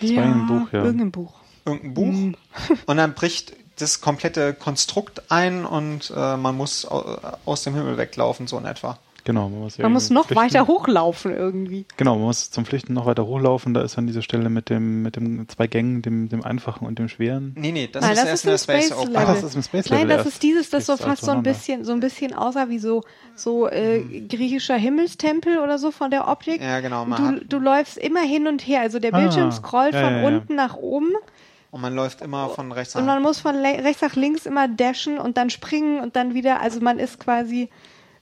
ja, war ein Buch, ja. Irgendein Buch. Irgendein Buch. Mhm. Und dann bricht das komplette Konstrukt ein und äh, man muss au- aus dem Himmel weglaufen, so in etwa. Genau. Man muss, Man muss noch flüchten. weiter hochlaufen irgendwie. Genau, man muss zum Flüchten noch weiter hochlaufen. Da ist dann diese Stelle mit dem, mit dem zwei Gängen, dem, dem einfachen und dem schweren. Nee, nee, das Nein, ist das erst ist in der ein Space, Space Opera. Ah, das ist im Space Nein, Level das erst. ist dieses, das so fast so ein bisschen, so ein bisschen aussah wie so, so äh, griechischer Himmelstempel oder so von der Optik. Ja, genau, Du, du läufst immer hin und her. Also der Ah, Bildschirm scrollt ja, von ja, ja. unten nach oben Und man läuft immer von rechts und nach man muss von rechts nach links immer dashen und dann springen und dann wieder. Also man ist quasi,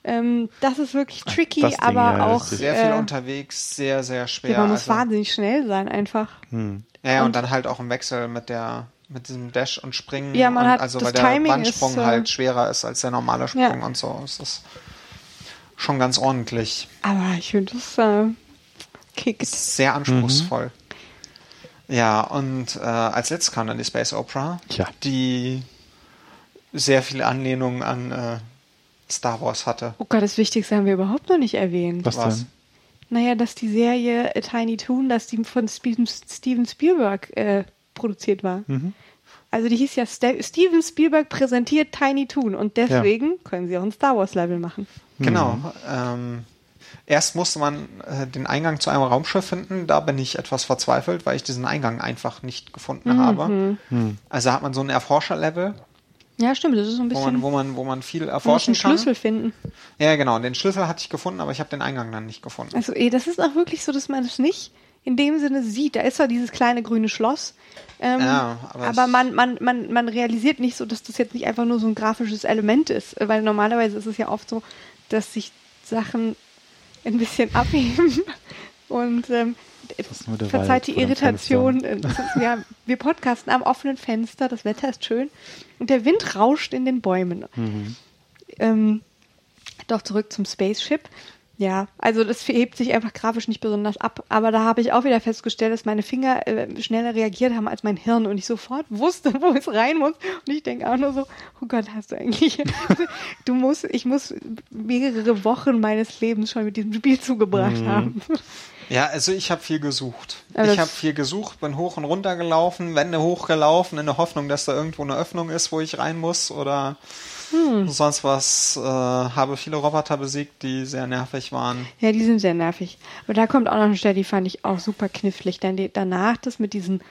ähm, das ist wirklich tricky, Ding, aber ja, auch. Sehr viel äh, unterwegs, sehr, sehr schwer. ja, man muss also, wahnsinnig schnell sein einfach. Hm. ja, und- und dann halt auch im Wechsel mit der mit diesem Dash und Springen. Ja, man und hat- also das weil der Timing Wandsprung ist, äh, halt schwerer ist als der normale Sprung Ja. und so. Es ist schon ganz ordentlich. Aber ich finde, das äh, kickt. Sehr anspruchsvoll. Ja, und äh, als letztes kam dann die Space Opera, Ja. die sehr viele Anlehnungen an äh, Star Wars hatte. Oh Gott, das Wichtigste haben wir überhaupt noch nicht erwähnt. Was, Was? denn? Naja, dass die Serie äh, Tiny Toon, dass die von Steven, Spielberg äh, produziert war. Mhm. Also die hieß ja Ste Steven Spielberg präsentiert Tiny Toon und deswegen können sie auch ein Star Wars Level machen. Genau. Ähm, erst musste man äh, den Eingang zu einem Raumschiff finden. Da bin ich etwas verzweifelt, weil ich diesen Eingang einfach nicht gefunden habe. Also hat man so ein Erforscher-Level, Ja, stimmt, das ist so ein wo bisschen man, wo man, wo man viel man muss erforschen einen kann. Schlüssel finden. Ja, genau. Den Schlüssel hatte ich gefunden, aber ich habe den Eingang dann nicht gefunden. Also eh, das ist auch wirklich so, dass man es nicht in dem Sinne sieht. Da ist zwar dieses kleine grüne Schloss, ähm, Ja, aber aber man, man, man, man realisiert nicht so, dass das jetzt nicht einfach nur so ein grafisches Element ist. Weil normalerweise ist es ja oft so, dass sich Sachen ein bisschen abheben und ähm, verzeiht Wald die Irritation. äh, ja, wir podcasten am offenen Fenster, das Wetter ist schön und der Wind rauscht in den Bäumen. Ähm, doch zurück zum Spaceship. Ja, also das hebt sich einfach grafisch nicht besonders ab. Aber da habe ich auch wieder festgestellt, dass meine Finger äh, schneller reagiert haben als mein Hirn und ich sofort wusste, wo es rein muss. Und ich denke auch nur so, oh Gott, hast du eigentlich, du musst, ich muss mehrere Wochen meines Lebens schon mit diesem Spiel zugebracht haben. Ja, also ich habe viel gesucht. Aber ich habe viel gesucht, bin hoch und runter gelaufen, Wände hochgelaufen, in der Hoffnung, dass da irgendwo eine Öffnung ist, wo ich rein muss oder Hm. sonst was. Äh, habe viele Roboter besiegt, die sehr nervig waren. Ja, die sind sehr nervig. Aber da kommt auch noch eine Stelle, die fand ich auch super knifflig. Dann die, danach das mit diesen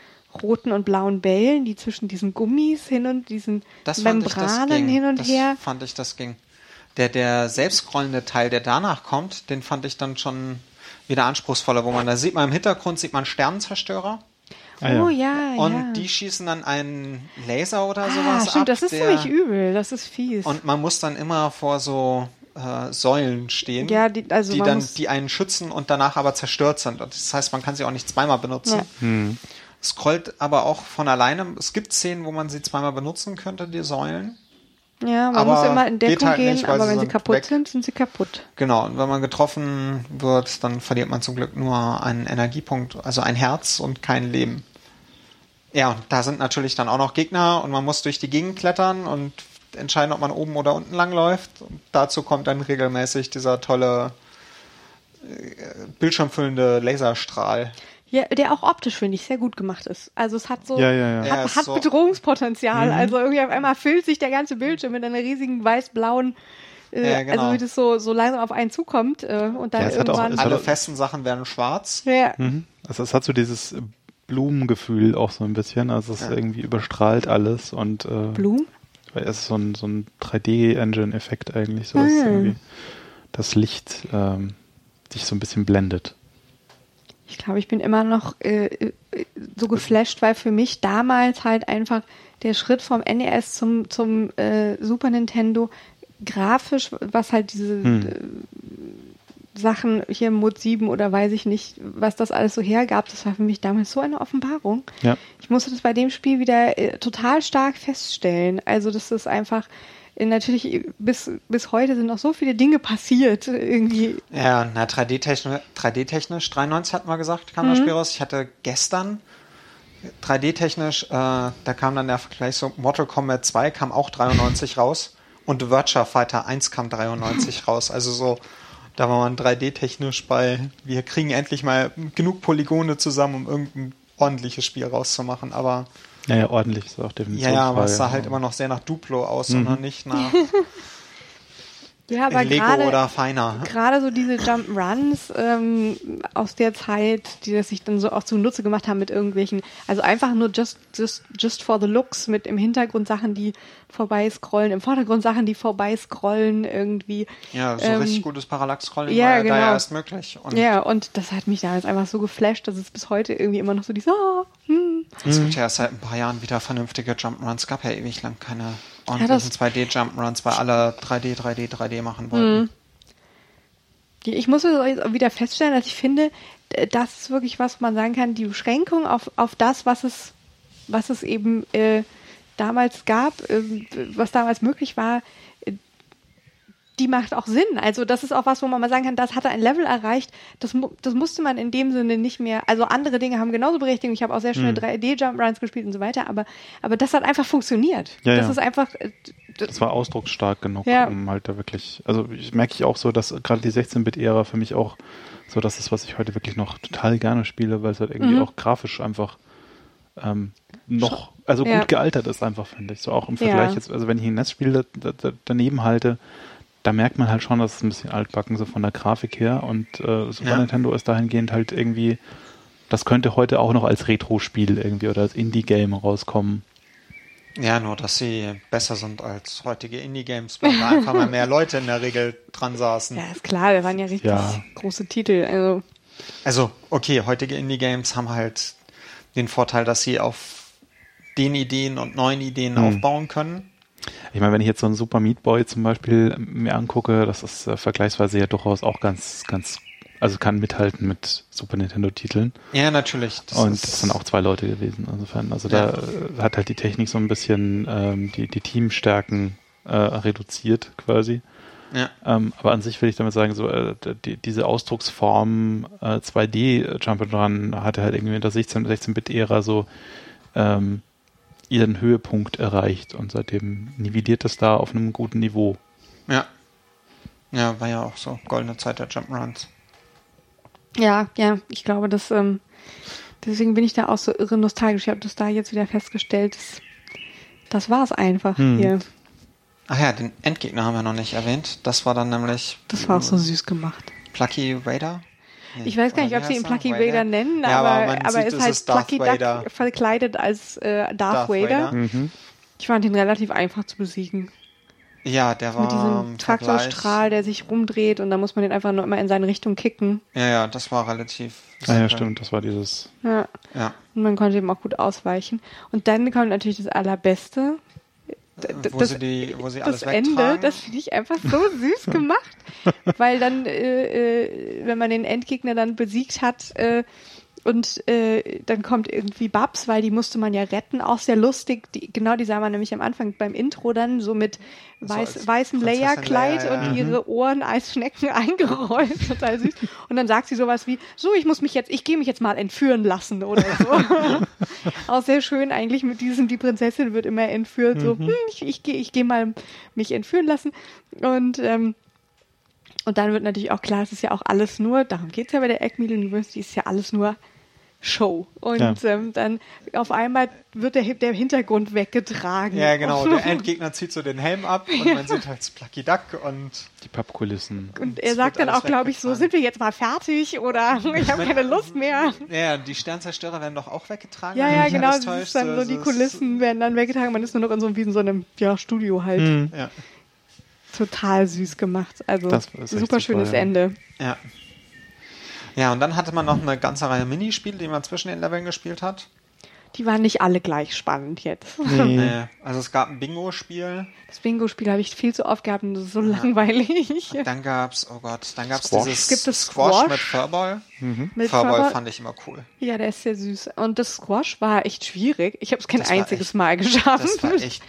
roten und blauen Bällen, die zwischen diesen Gummis hin und diesen Das ich, Membranen ging. hin und das her. fand ich, das ging. Der, der selbstscrollende Teil, der danach kommt, den fand ich dann schon wieder anspruchsvoller, wo man, da sieht man im Hintergrund, sieht man Sternenzerstörer Ah, ja. Oh ja, und ja. die schießen dann einen Laser oder ah, sowas stimmt, ab. das ist der, ziemlich übel. Das ist fies. Und man muss dann immer vor so äh, Säulen stehen, Ja, die- also die dann, die einen schützen und danach aber zerstört sind. Und das heißt, man kann sie auch nicht zweimal benutzen. Ja. Scrollt aber auch von alleine. Es gibt Szenen, wo man sie zweimal benutzen könnte, die Säulen. Ja, man aber muss immer in Deckung halt gehen, nicht, aber wenn sie kaputt weg. sind, sind sie kaputt. Genau, und wenn man getroffen wird, dann verliert man zum Glück nur einen Energiepunkt, also ein Herz und kein Leben. Ja, und da sind natürlich dann auch noch Gegner und man muss durch die Gegend klettern und entscheiden, ob man oben oder unten lang läuft. Und dazu kommt dann regelmäßig dieser tolle äh, bildschirmfüllende Laserstrahl. Ja, der auch optisch, finde ich, sehr gut gemacht ist. Also es hat so, Ja, ja, ja. hat, hat so- Bedrohungspotenzial. Also irgendwie auf einmal füllt sich der ganze Bildschirm mit einer riesigen weiß-blauen, äh, Ja, genau. also wie das so, so langsam auf einen zukommt äh, und dann Ja, auch- irgendwann. hat Alle auch- festen Sachen werden schwarz. ja, Mhm. Also es hat so dieses Blumengefühl auch so ein bisschen. Also es Ja. irgendwie überstrahlt alles und äh, Blumen? weil es ist so ein, so ein 3D-Engine-Effekt eigentlich, so dass Ah. irgendwie das Licht ähm, dich so ein bisschen blendet. Ich glaube, ich bin immer noch äh, äh, so geflasht, weil für mich damals halt einfach der Schritt vom NES zum, zum äh, Super Nintendo grafisch, was halt diese Hm. äh, Sachen hier Mod 7 oder weiß ich nicht, was das alles so hergab, das war für mich damals so eine Offenbarung. Ja. Ich musste das bei dem Spiel wieder äh, total stark feststellen. Also, das ist einfach natürlich äh, bis, bis heute sind noch so viele Dinge passiert irgendwie. Ja, na, 3D-technisch, 3D-technisch, 93 hatten wir gesagt, kam Mhm. das Spiel raus. Ich hatte gestern 3D-technisch, äh, da kam dann der Vergleich so, Mortal Kombat 2 kam auch 93 raus und Virtua Fighter 1 kam 93 raus. Also so, da war man 3D-technisch bei, wir kriegen endlich mal genug Polygone zusammen, um irgendein ordentliches Spiel rauszumachen. Aber Ja, ja, ordentlich ist auch definitiv. ja, ja, aber es sah halt immer noch sehr nach Duplo aus Mhm. und nicht nach Ja, aber Lego gerade oder feiner. gerade so diese Jump'n'Runs ähm, aus der Zeit, die das sich dann so auch zunutze gemacht haben mit irgendwelchen, also einfach nur just, just, just for the looks, mit im Hintergrund Sachen, die vorbei scrollen, im Vordergrund Sachen, die vorbei scrollen irgendwie. Ja, so Ähm, richtig gutes Parallax-Scrolling ja, war ja da genau. ja erst möglich. Und Ja, und das hat mich damals einfach so geflasht, dass es bis heute irgendwie immer noch so dieses, ah, hm. Es gibt ja erst seit ein paar Jahren wieder vernünftige Jump'n'Runs. Es gab ja ewig lang keine das- ordentlichen 2D-Jump'n'Runs, weil alle 3D, 3D, 3D machen wollten. Ich muss wieder feststellen, dass ich finde, das ist wirklich was, wo man sagen kann, die Beschränkung auf, auf das, was es, was es eben äh, damals gab, äh, was damals möglich war, die macht auch Sinn. Also das ist auch was, wo man mal sagen kann, das hat ein Level erreicht. Das, das musste man in dem Sinne nicht mehr. Also andere Dinge haben genauso Berechtigung. Ich habe auch sehr schöne Hm. 3D-Jump-Runs gespielt und so weiter. Aber, aber das hat einfach funktioniert. Ja, das ja. ist einfach. äh, d- Das war ausdrucksstark genug, Ja. um halt da wirklich, also ich merke ich auch so, dass gerade die 16-Bit-Ära für mich auch so das ist, was ich heute wirklich noch total gerne spiele, weil es halt irgendwie Mhm. auch grafisch einfach ähm, noch, also gut gealtert ist einfach, finde ich. So auch im Vergleich jetzt, also wenn ich ein Netzspiel da, da, da, daneben halte, da merkt man halt schon, dass es ein bisschen altbacken, so von der Grafik her. Und äh, Super Ja. Nintendo ist dahingehend halt irgendwie, das könnte heute auch noch als Retro-Spiel irgendwie oder als Indie-Game rauskommen. Ja, nur, dass sie besser sind als heutige Indie-Games, weil da einfach mal mehr Leute in der Regel dran saßen. Ja, ist klar, wir waren ja richtig Ja. große Titel. Also, Also, okay, heutige Indie-Games haben halt den Vorteil, dass sie auf den Ideen und neuen Ideen Hm. aufbauen können. Ich meine, wenn ich jetzt so einen Super Meat Boy zum Beispiel mir angucke, das ist äh, vergleichsweise ja durchaus auch ganz, ganz, also kann mithalten mit Super Nintendo-Titeln. Ja, natürlich. Das Und das sind auch zwei Leute gewesen. Insofern, also Ja. da äh, hat halt die Technik so ein bisschen ähm, die, die Teamstärken äh, reduziert quasi. Ja, Ähm, aber an sich will ich damit sagen, so äh, die, diese Ausdrucksform äh, 2D Jump'n'Run hatte halt irgendwie in der 16 16-Bit-Ära so ähm, ihren Höhepunkt erreicht und seitdem nivelliert es da auf einem guten Niveau. ja. Ja, war ja auch so. Goldene Zeit der Jump'n'Runs. ja, ja, ich glaube, dass ähm, deswegen bin ich da auch so irre nostalgisch. Ich habe das da jetzt wieder festgestellt. Das, das war es einfach Hm. hier. Ach ja, den Endgegner haben wir noch nicht erwähnt. Das war dann nämlich Das war auch so süß gemacht. Plucky Raider. Ich weiß gar nicht, ob sie ihn er? Plucky Vader nennen, Ja, aber, aber sieht, ist es halt Plucky Vader. Duck verkleidet als äh, Darth, Darth Vader. Vader. Mhm. Ich fand ihn relativ einfach zu besiegen. Ja, der war Mit diesem Traktorstrahl, der sich rumdreht und da muss man den einfach nur immer in seine Richtung kicken. Ja, ja, das war relativ. Ah ja, stimmt, das war dieses. Ja. Ja. Und man konnte ihm auch gut ausweichen. Und dann kommt natürlich das Allerbeste. D- Wo das, sie die, wo sie alles das Ende, wegtragen. das finde ich einfach so süß gemacht. Weil dann, äh, äh, wenn man den Endgegner dann besiegt hat, äh, und äh, dann kommt irgendwie Babs, weil die musste man ja retten, auch sehr lustig. Die, genau, die sah man nämlich am Anfang beim Intro dann so mit weiß, als weißem Prinzessin Leia-Kleid Leia, ja. und ihre Ohren Eisschnecken eingerollt. Total süß. Und dann sagt sie sowas wie, so, ich muss mich jetzt, ich gehe mich jetzt mal entführen lassen oder so. auch sehr schön eigentlich mit diesem, die Prinzessin wird immer entführt, so, hm, ich, ich gehe ich geh mal mich entführen lassen. Und ähm, und dann wird natürlich auch klar, es ist ja auch alles nur, darum geht's ja bei der Meal University, ist ja alles nur Show. Und Ja. ähm, dann auf einmal wird der, der Hintergrund weggetragen. Ja, genau. Der Endgegner zieht so den Helm ab und man sieht halt Plucky Duck und Die Pappkulissen. Und er sagt dann auch, glaube ich, so, sind wir jetzt mal fertig oder ich habe keine Lust mehr. ja, die Sternzerstörer werden doch auch weggetragen. Ja, ja, genau. Das ist dann so, die Kulissen werden dann weggetragen. Man ist nur noch in so, wie in so einem ja, Studio halt. Mhm. Ja, Total süß gemacht. Also echt super schönes super, ja. Ende. ja. Ja, und dann hatte man noch eine ganze Reihe Minispiele, die man zwischen den Leveln gespielt hat. Die waren nicht alle gleich spannend jetzt. Nee. Äh, also es gab ein Bingo-Spiel, Das Bingo-Spiel habe ich viel zu oft gehabt und das ist so langweilig. dann gab's, oh Gott, dann gab's Squash. dieses Gibt es Squash, Squash? mit Furball. Mit Furball Furball- fand ich immer cool. Ja, der ist sehr süß. Und das Squash war echt schwierig. Ich habe es kein einziges echt- Mal geschafft. Das war echt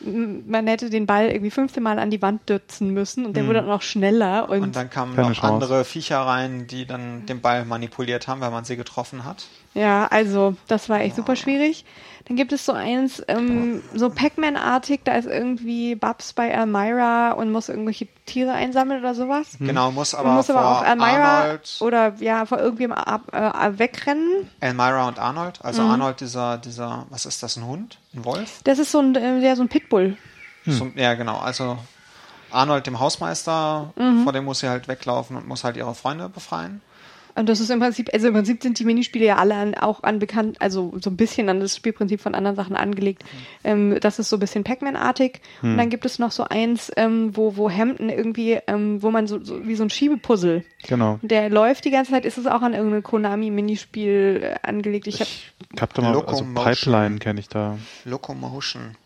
übel. Man hätte den Ball irgendwie 15 Mal an die Wand dürzen müssen und der wurde dann noch schneller. Und, Und dann kamen noch Chance. andere Viecher rein, die dann den Ball manipuliert haben, weil man sie getroffen hat. Ja, also das war echt super schwierig. Dann gibt es so eins, ähm, so Pac-Man-artig, da ist irgendwie Babs bei Elmira und muss irgendwelche Tiere einsammeln oder sowas. Genau, muss aber, muss aber vor auch Elmira Arnold, oder ja, vor irgendjemandem ab, äh, wegrennen. Elmira und Arnold. Also Mhm. Arnold, dieser, dieser, was ist das, ein Hund? Ein Wolf? Das ist so ein, äh, ja, so ein Pitbull. So, ja, genau. Also Arnold, dem Hausmeister, Mhm. vor dem muss sie halt weglaufen und muss halt ihre Freunde befreien. Und das ist im Prinzip, also im Prinzip sind die Minispiele ja alle an, auch an bekannt, also so ein bisschen an das Spielprinzip von anderen Sachen angelegt. Ähm, das ist so ein bisschen Pac-Man-artig. Und dann gibt es noch so eins, ähm, wo, wo Hampton irgendwie, ähm, wo man so, so wie so ein Schiebepuzzle. Genau. Der läuft die ganze Zeit, ist es auch an irgendein Konami-Minispiel äh, angelegt. Ich hab, Ich hab da mal, also Locomotion. Pipeline kenne ich da. Locomotion.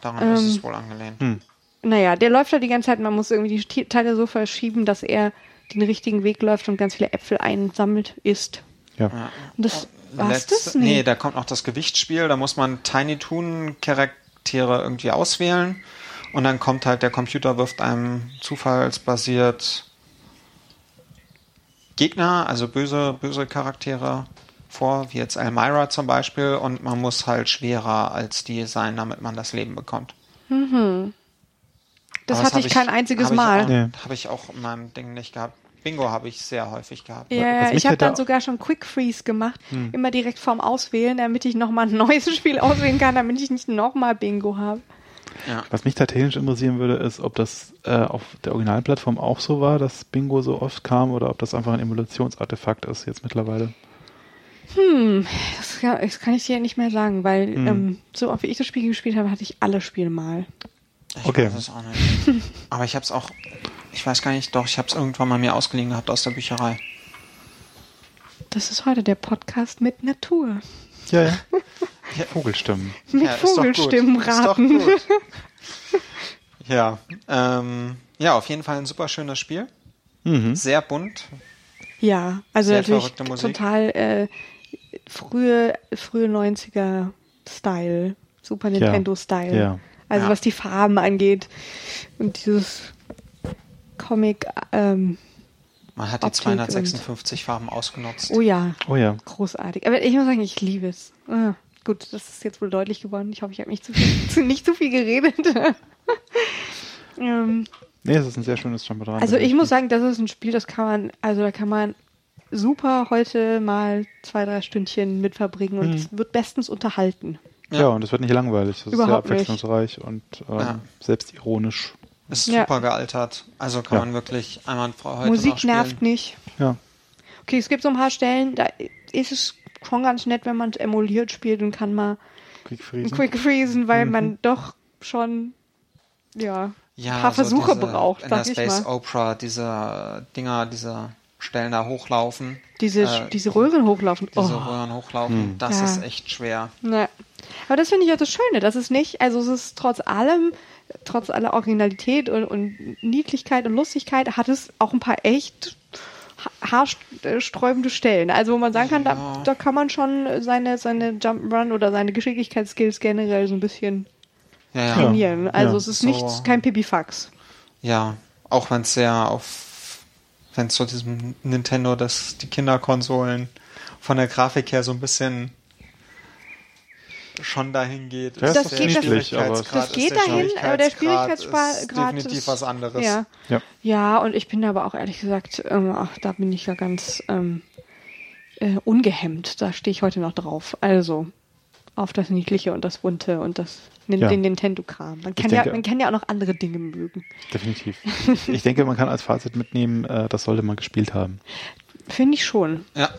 Daran ist Ähm, es wohl angelehnt. Hm. naja, der läuft da die ganze Zeit, man muss irgendwie die Teile so verschieben, dass er den richtigen Weg läuft und ganz viele Äpfel einsammelt, isst. Ja. Ja. Und das, Letzte- das? Nee, da kommt noch das Gewichtsspiel. Da muss man Tiny Toon Charaktere irgendwie auswählen. Und dann kommt halt der Computer, wirft einem zufallsbasiert Gegner, also böse, böse Charaktere vor, wie jetzt Elmira zum Beispiel, und man muss halt schwerer als die sein, damit man das Leben bekommt. Das Aber hatte hab ich kein einziges hab Mal. Nee. Habe ich auch in meinem Ding nicht gehabt. Bingo habe ich sehr häufig gehabt. Ja, was mich ich habe da- dann sogar schon Quick Freeze gemacht, immer direkt vorm Auswählen, damit ich nochmal ein neues Spiel auswählen kann, damit ich nicht nochmal Bingo habe. Ja. Was mich da technisch interessieren würde, ist, ob das äh, auf der Originalplattform auch so war, dass Bingo so oft kam oder ob das einfach ein Emulationsartefakt ist jetzt mittlerweile. Das, kann- das kann ich dir nicht mehr sagen, weil ähm, so oft wie ich das Spiel gespielt habe, hatte ich alle Spiele mal. Ich Okay. weiß es auch nicht. Aber ich habe es auch, ich weiß gar nicht, doch, ich habe es irgendwann mal mir ausgeliehen gehabt aus der Bücherei. Das ist heute der Podcast mit Natur. Ja, ja. Vogelstimmen. Mit Ja, ist doch gut. Vogelstimmen Ist doch raten. gut. ja, ähm, ja, auf jeden Fall ein super schönes Spiel. Mhm. Sehr bunt. Ja, also Sehr natürlich total äh, frühe, frühe 90er Style, Super Nintendo Style. Ja. Also Ja. was die Farben angeht und dieses Comic, ähm, Man hat die Optik 256 Farben ausgenutzt. oh ja, Oh ja. großartig. Aber ich muss sagen, ich liebe es. Ah, gut, das ist jetzt wohl deutlich geworden. Ich hoffe, ich habe nicht zu viel, zu, nicht zu viel geredet. ähm, Nee, es ist ein sehr schönes Jump'n'Run. Also ich muss sagen, das ist ein Spiel, das kann man, also da kann man super heute mal zwei, drei Stündchen mit verbringen und Mhm. es wird bestens unterhalten. Ja, und es wird nicht langweilig. Es ist sehr Überhaupt nicht. abwechslungsreich und ähm, Ja. selbstironisch. Ist Ja. super gealtert. Also kann Ja. man wirklich einwandfrei heute Musik noch spielen. nervt nicht. Ja. Okay, es gibt so ein paar Stellen, da ist es schon ganz nett, wenn man es emuliert spielt und kann mal Quick Freezen. Quick Freezen, weil Mhm. man doch schon, ja, Ja, ein paar so Versuche diese, braucht, in der Space mal. Opera, diese Dinger, diese Stellen da hochlaufen. Diese, äh, diese Röhren hochlaufen. Diese Oh. Röhren hochlaufen, das Ja. ist echt schwer. Ja. Aber das finde ich auch das Schöne. Das ist nicht, also es ist trotz allem, trotz aller Originalität und, und Niedlichkeit und Lustigkeit, hat es auch ein paar echt ha- haarsträubende Stellen. Also wo man sagen kann, da, Ja. da kann man schon seine, seine Jump'n'Run oder seine Geschicklichkeitsskills generell so ein bisschen Ja, ja. trainieren. Also es ist So. nicht kein Pipifax. Ja, auch wenn es sehr auf, wenn es zu diesem Nintendo, das die Kinderkonsolen von der Grafik her so ein bisschen schon dahin geht. Das der geht- das- Schwierigkeitsgrad- das geht dahin, aber der Schwierigkeitsgrad ist definitiv ist- was anderes. Ja. Ja. Ja, und ich bin aber auch ehrlich gesagt, ähm, ach, da bin ich ja ganz ähm, äh, ungehemmt. Da stehe ich heute noch drauf. Also auf das Niedliche und das Bunte und das Nin- Ja. den Nintendo-Kram. Man, kann ja, man kann ja auch noch andere Dinge mögen. Definitiv. Ich denke, man kann als Fazit mitnehmen, äh, das sollte man gespielt haben. Finde ich schon. Ja,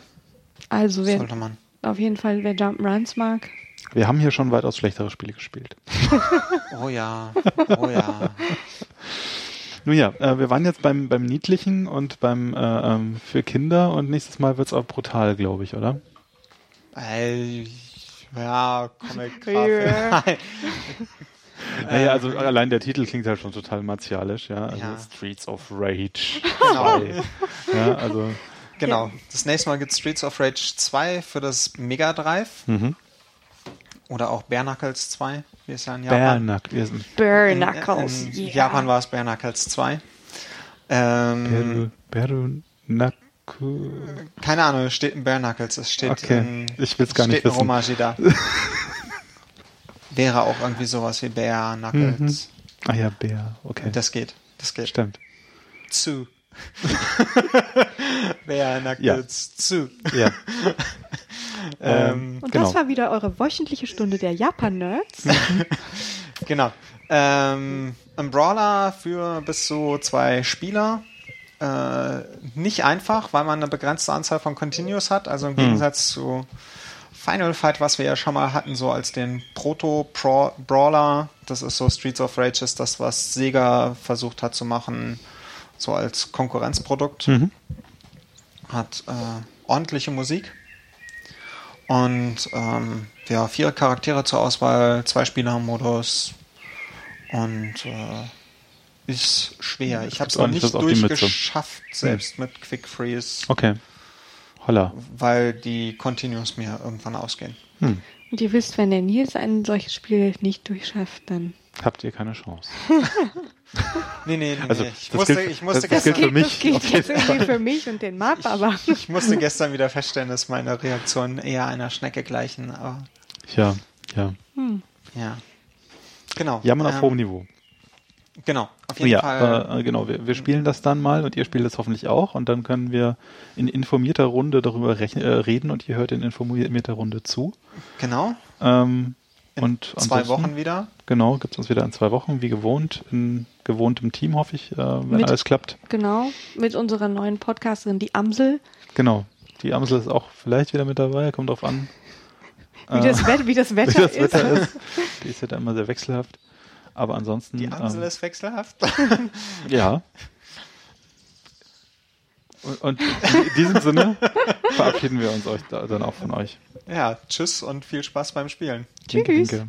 Also wer, sollte man. auf jeden Fall, wer Jump'n'Runs mag. Wir haben hier schon weitaus schlechtere Spiele gespielt. Oh ja, oh ja. Nun ja, äh, wir waren jetzt beim, beim Niedlichen und beim äh, ähm, für Kinder und nächstes Mal wird's auch brutal, glaube ich, oder? Ey, ja, Comic. Naja, also allein der Titel klingt halt schon total martialisch, ja. Also Ja. Streets of Rage. Genau. ja, also Genau. Das nächste Mal gibt Streets of Rage 2 für das Mega Drive. mhm. Oder auch Bare Knuckles 2, wie es ja in Bare Japan. Knuckles. Wir sind Burn In, Knuckles. in yeah. Japan war es Bare Knuckles 2. Ähm, Bare Knuckles. keine Ahnung, es steht in Bare Knuckles. Es steht Okay. in, Ich will's es gar nicht wissen. Romaji da. Wäre auch irgendwie sowas wie Bare Knuckles. Ah ja, Bär. Okay. Das geht. Das geht. Stimmt. Zu. Bare Knuckles zu. Ja. Ähm, Und genau. das war wieder eure wöchentliche Stunde der Japan-Nerds. Genau. Ähm, ein Brawler für bis zu zwei Spieler. Äh, nicht einfach, weil man eine begrenzte Anzahl von Continues hat. Also im Gegensatz zu Final Fight, was wir ja schon mal hatten, so als den Proto-Brawler. Das ist so Streets of Rage, ist das, was Sega versucht hat zu machen, so als Konkurrenzprodukt. Mhm. Hat äh, ordentliche Musik. Und ähm, ja, vier Charaktere zur Auswahl, zwei Spieler-Modus und äh, ist schwer. Ich habe es auch noch nicht durchgeschafft, selbst mit Quick Freeze, Okay. Holla. weil die Continues mir irgendwann ausgehen. Hm. Und ihr wisst, wenn der Nils ein solches Spiel nicht durchschafft, dann habt ihr keine Chance. Nee, nee, nee, Also, nee. Ich das musste, gilt- ich musste das gestern, gilt für mich das gilt auf irgendwie für mich und den Marc, aber ich musste gestern wieder feststellen, dass meine Reaktionen eher einer Schnecke gleichen, aber Ja, ja. ja. Genau. Jammern auf ähm, hohem Niveau. Genau, auf jeden Ja, Fall. äh, genau. Wir, wir spielen das dann mal und ihr spielt es hoffentlich auch und dann können wir in informierter Runde darüber rechn- äh, reden und ihr hört in informierter Runde zu. Genau. Ähm, In und zwei Wochen wieder. Genau, gibt es uns wieder in zwei Wochen, wie gewohnt, in gewohntem Team, hoffe ich, äh, wenn Mit- alles klappt. genau, mit unserer neuen Podcasterin, die Amsel, Genau. Die Amsel ist auch vielleicht wieder mit dabei, kommt drauf an. wie, Äh, das, Wett- wie das wie Wetter das ist. Wetter ist. Die ist ja dann immer sehr wechselhaft. Aber ansonsten. Die Amsel ähm, ist wechselhaft. Ja. Und, und in diesem Sinne verabschieden wir uns euch da, dann auch von euch. ja, tschüss und viel Spaß beim Spielen. Tschüss. winke.